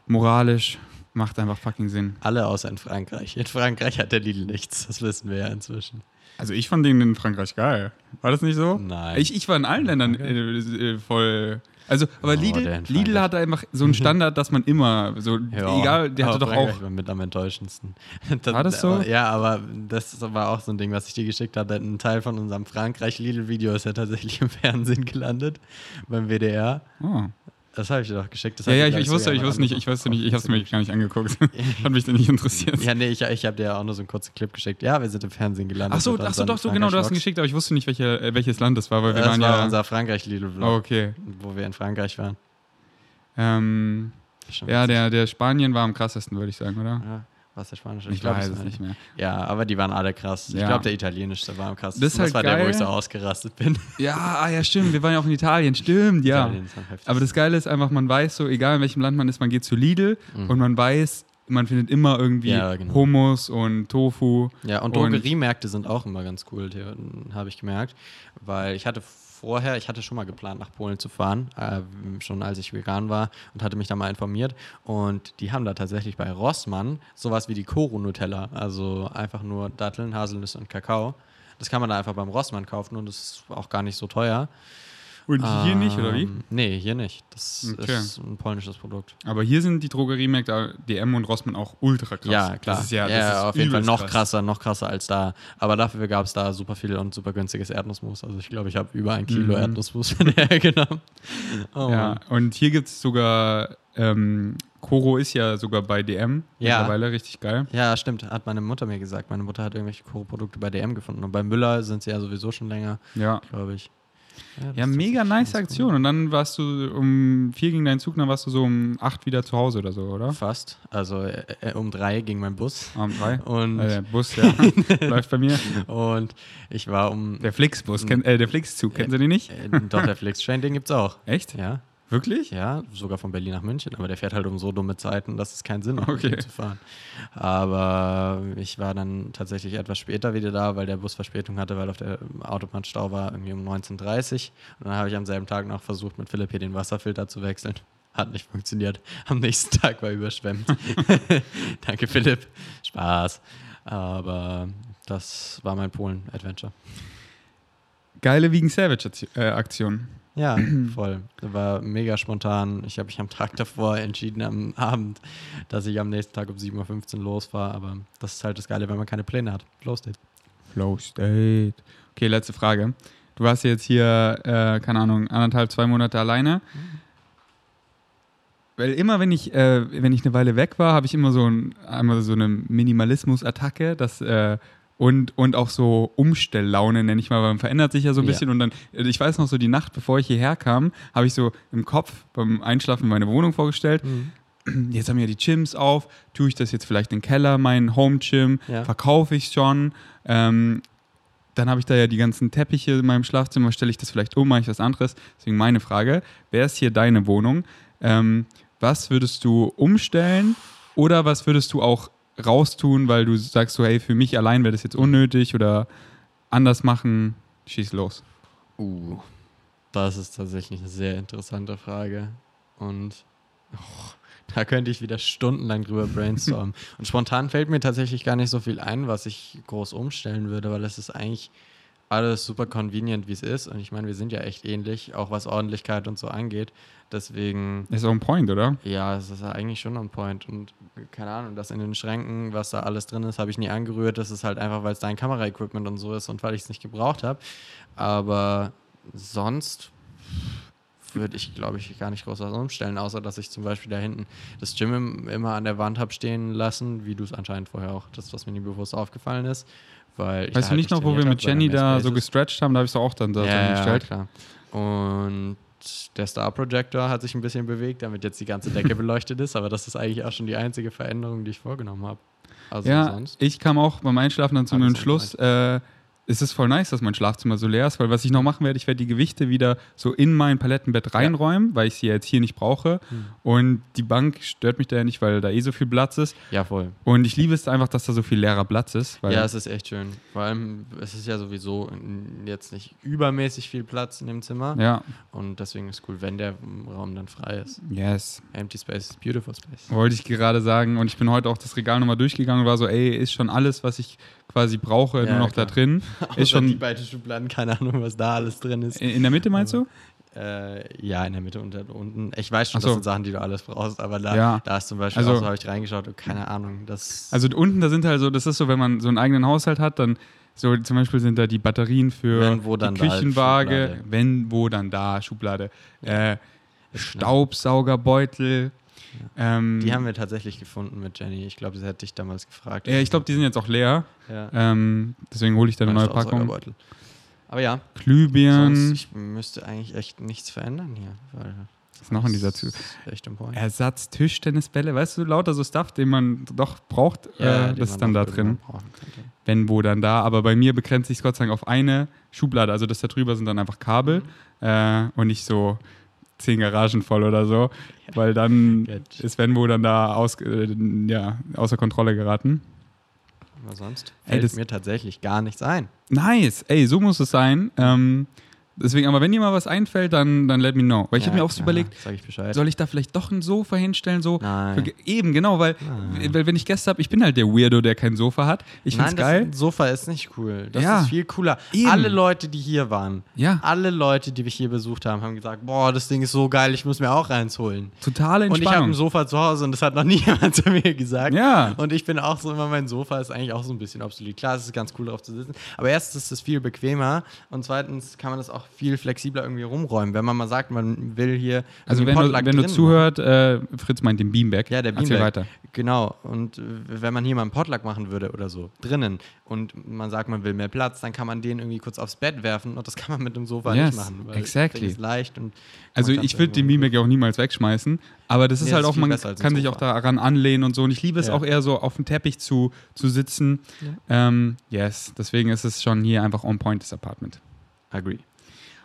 moralisch, macht einfach fucking Sinn. Alle außer in Frankreich. In Frankreich hat der Lidl nichts, das wissen wir ja inzwischen. Also ich fand den in Frankreich geil. War das nicht so? Nein. Ich, ich war in allen Ländern äh, äh, voll. Also, aber Oh, Lidl. Lidl hatte einfach so einen Standard, dass man immer so, Ja, egal, der hatte doch Frankreich auch. war mit am enttäuschendsten. <laughs> War das so? Ja, aber das war auch so ein Ding, was ich dir geschickt habe. Ein Teil von unserem Frankreich-Lidl-Video ist ja tatsächlich im Fernsehen gelandet, beim WDR. Oh. Das habe ich dir doch geschickt. Ja, ja, ich, ich wusste, ich wusste nicht, ich wusste nicht, ich habe es mir gar nicht angeguckt. <laughs> Hat mich denn nicht interessiert. Ja, nee, ich, ich habe dir auch nur so einen kurzen Clip geschickt. Ja, wir sind im Fernsehen gelandet. Ach so, ach so, doch, so genau, du hast ihn geschickt, aber ich wusste nicht, welche, äh, welches Land das war, weil wir Das waren war ja. unser Frankreich-Lidl-Vlog, Oh, okay. wo wir in Frankreich waren. Ähm, ja, der, der Spanien war am krassesten, würde ich sagen, oder? Ja, was der spanische? Ich, glaub, weiß das es nicht mehr. Ja, aber die waren alle krass. Ich Ja. glaube, der italienischste war am krassesten. Das halt war der, wo geil. ich so ausgerastet bin. <laughs> Ja, ah, ja, stimmt. Wir waren ja auch in Italien, stimmt, ja. Italien. Aber das Geile ist einfach, man weiß so, egal in welchem Land man ist, man geht zu Lidl Mhm. und man weiß, man findet immer irgendwie Ja, genau. Hummus und Tofu. Ja, und Drogeriemärkte sind auch immer ganz cool, habe ich gemerkt. Weil ich hatte vorher, ich hatte schon mal geplant, nach Polen zu fahren, äh, schon als ich vegan war und hatte mich da mal informiert. Und die haben da tatsächlich bei Rossmann sowas wie die Koro-Nutella. Also einfach nur Datteln, Haselnüsse und Kakao. Das kann man da einfach beim Rossmann kaufen und das ist auch gar nicht so teuer. Und hier nicht, oder wie? Ähm, Nee, hier nicht. Das Okay. ist ein polnisches Produkt. Aber hier sind die Drogeriemärkte DM und Rossmann auch ultra krass. Ja, klar. Das ist ja, das ist auf jeden Fall noch krass. krasser, noch krasser als da. Aber dafür gab es da super viel und super günstiges Erdnussmus. Also ich glaube, ich habe über ein Kilo Mhm. Erdnussmus von der <laughs> genommen. Oh, Ja, und hier gibt es sogar, ähm, Koro ist ja sogar bei DM Ja. mittlerweile richtig geil. ja, stimmt. Hat meine Mutter mir gesagt. Meine Mutter hat irgendwelche Koro-Produkte bei DM gefunden. Und bei Müller sind sie ja sowieso schon länger, Ja. glaube ich. Ja, ist mega nice Aktion. Und dann warst du um vier ging dein Zug, dann warst du so um acht wieder zu Hause oder so, cool. oder? Fast. Also äh, äh, um drei ging mein Bus. Um drei. Und, Äh, der Bus, ja. <laughs> läuft bei mir. und ich war um. Der Flixbus, kenn, äh, der Flixzug, kennst du den nicht? Äh, doch, der Flixtrain, den gibt's auch. Echt? Ja. Wirklich? Ja, sogar von Berlin nach München, aber der fährt halt um so dumme Zeiten, dass es keinen Sinn macht, Okay. zu fahren. Aber ich war dann tatsächlich etwas später wieder da, weil der Bus Verspätung hatte, weil auf der Autobahn Stau war, irgendwie um 19.30 Und dann habe ich am selben Tag noch versucht, mit Philipp hier den Wasserfilter zu wechseln. Hat nicht funktioniert. Am nächsten Tag war überschwemmt. <laughs> Danke, Philipp. Spaß. Aber das war mein Polen-Adventure. Geile Vegan Savage äh. Ja, <clears throat> voll. Das war mega spontan. Ich habe mich am Tag davor entschieden, am Abend, dass ich am nächsten Tag um 7.15 Uhr losfahre. Aber das ist halt das Geile, wenn man keine Pläne hat. Flow State. Flow State. Okay, letzte Frage. Du warst jetzt hier, äh, keine Ahnung, anderthalb, zwei Monate alleine. Weil immer, wenn ich, äh, wenn ich eine Weile weg war, habe ich immer so, ein, einmal so eine Minimalismus-Attacke, das äh, und, und auch so Umstelllaune, nenne ich mal, weil man verändert sich ja so ein Ja. bisschen. Und dann, äh, ich weiß noch so, die Nacht, bevor ich hierher kam, habe ich so im Kopf beim Einschlafen meine Wohnung vorgestellt. <clears throat> Jetzt haben wir die Gyms auf, tue ich das jetzt vielleicht in den Keller, mein Home-Gym, Ja. verkaufe ich es schon. Ähm, dann habe ich da ja die ganzen Teppiche in meinem Schlafzimmer, stelle ich das vielleicht um, mache ich was anderes. Deswegen meine Frage, wer ist hier deine Wohnung? Ähm, was würdest du umstellen oder was würdest du auch raustun, weil du sagst so, hey, für mich allein wäre das jetzt unnötig oder anders machen, schieß los. Uh, das ist tatsächlich eine sehr interessante Frage. Und oh, da könnte ich wieder stundenlang drüber brainstormen. <laughs> Und spontan fällt mir tatsächlich gar nicht so viel ein, was ich groß umstellen würde, weil es ist eigentlich alles super convenient, wie es ist. Und ich meine, wir sind ja echt ähnlich, auch was Ordentlichkeit und so angeht. Deswegen, Ist on point, oder? ja, es ist eigentlich schon on point. Und keine Ahnung, das in den Schränken, was da alles drin ist, habe ich nie angerührt. Das ist halt einfach, weil es dein Kameraequipment und so ist und weil ich es nicht gebraucht habe. Aber sonst würde ich, glaube ich, gar nicht groß was umstellen, außer dass ich zum Beispiel da hinten das Gym im, immer an der Wand habe stehen lassen, wie du es anscheinend vorher auch, das, was mir nie bewusst aufgefallen ist. Weil Weißt du halt nicht noch, wo wir mit Jenny da so gestretched haben? Da habe ich es auch dann da Ja, drin ja, gestellt. klar. Und der Star Projector hat sich ein bisschen bewegt, damit jetzt die ganze Decke <laughs> beleuchtet ist, aber das ist eigentlich auch schon die einzige Veränderung, die ich vorgenommen habe. Also Ja, sonst. ich kam auch beim Einschlafen dann zu einem on Entschluss, äh, es ist voll nice, dass mein Schlafzimmer so leer ist, weil was ich noch machen werde, ich werde die Gewichte wieder so in mein Palettenbett reinräumen, weil ich sie ja jetzt hier nicht brauche. Hm. Und die Bank stört mich da ja nicht, weil da eh so viel Platz ist. Ja, voll. Und ich liebe es einfach, dass da so viel leerer Platz ist. Ja, es ist echt schön. Vor allem, es ist ja sowieso jetzt nicht übermäßig viel Platz in dem Zimmer. ja, Und deswegen ist cool, wenn der Raum dann frei ist. yes. Empty Space ist beautiful space. Wollte ich gerade sagen. Und ich bin heute auch das Regal nochmal durchgegangen und war so, ey, ist schon alles, was ich quasi brauche, Ja, nur noch klar. da drin. Außer Ist schon die beiden Schubladen, keine Ahnung, was da alles drin ist. in der Mitte, meinst du? Äh, ja, in der Mitte und da unten. Ich weiß schon, so. das sind Sachen, die du alles brauchst, aber da, Ja. da ist zum Beispiel Also- so, habe ich reingeschaut, und keine Ahnung. Das Also unten, da sind halt so, das ist so, wenn man so einen eigenen Haushalt hat, dann so zum Beispiel sind da die Batterien für Wenn, wo, die da, Küchenwaage, Schublade. wenn, wo, dann da, Schublade. Äh, Ist Ähm, Die haben wir tatsächlich gefunden mit Jenny. Ich glaube, sie hätte dich damals gefragt. ja, ich glaube, die sind jetzt auch leer. ja. Ähm, deswegen hole ich da eine neue Packung. Aber ja, sonst, Glühbirnen. ich müsste eigentlich echt nichts verändern hier. Weil Was ist noch in dieser Tür? ist Echt im Point. Ersatz Tischtennisbälle, weißt du, lauter so Stuff, den man doch braucht, Ja, äh, das ist dann da drin. Wenn, wo, dann da. Aber bei mir begrenzt sich Gott sei Dank auf eine Schublade. Also das da drüber sind dann einfach Kabel äh, und nicht so zehn Garagen voll oder so. Weil dann ist wenn, wo, dann da aus, äh, ja, außer Kontrolle geraten. Aber sonst Ey, fällt das- mir tatsächlich gar nichts ein. Nice, ey, so muss es sein. Ähm, deswegen, aber wenn dir mal was einfällt, dann, dann let me know. Weil ich Ja, habe mir auch so überlegt, ich soll ich da vielleicht doch ein Sofa hinstellen? So Nein. Für, eben, genau, weil, Nein. weil wenn ich Gäste habe, ich bin halt der Weirdo, der kein Sofa hat. Ich Nein, find's das geil. Sofa ist nicht cool. Das Ja. ist viel cooler. Eben. Alle Leute, die hier waren, Ja, alle Leute, die mich hier besucht haben, haben gesagt, boah, das Ding ist so geil, ich muss mir auch eins holen. totale Und ich habe Entspannung. ein Sofa zu Hause und das hat noch <laughs> nie jemand zu mir gesagt. Ja. Und ich bin auch so immer, mein Sofa ist eigentlich auch so ein bisschen obsolet. Klar, es ist ganz cool drauf zu sitzen, aber erstens ist es viel bequemer und zweitens kann man das auch viel flexibler irgendwie rumräumen. Wenn man mal sagt, man will hier also wenn du, wenn du zuhört, äh, Fritz meint den Beamback. Ja, der Beanbag. weiter. Genau. Und äh, wenn man hier mal einen Potluck machen würde oder so, drinnen, und man sagt, man will mehr Platz, dann kann man den irgendwie kurz aufs Bett werfen und das kann man mit dem Sofa Yes, nicht machen. Weil exactly. Das ist leicht und Also ich würde den Beamback ja auch niemals wegschmeißen, aber das Nee, ist das halt ist auch, man kann sich auch daran anlehnen und so. Und ich liebe es Ja. auch eher so auf dem Teppich zu, zu sitzen. Ähm, yes, deswegen ist es schon hier einfach on point, das Apartment. Agree.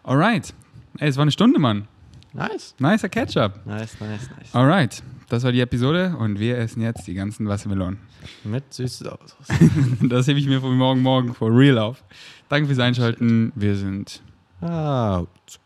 Alright. Ey, es war eine Stunde, Mann. Nice. Nicer Catch-up. Nice, nice, nice. Alright, das war die Episode und wir essen jetzt die ganzen Wassermelonen. Mit süßes Sauce. <laughs> Das hebe ich mir für morgen morgen for real auf. Danke fürs Einschalten. Wir sind Out.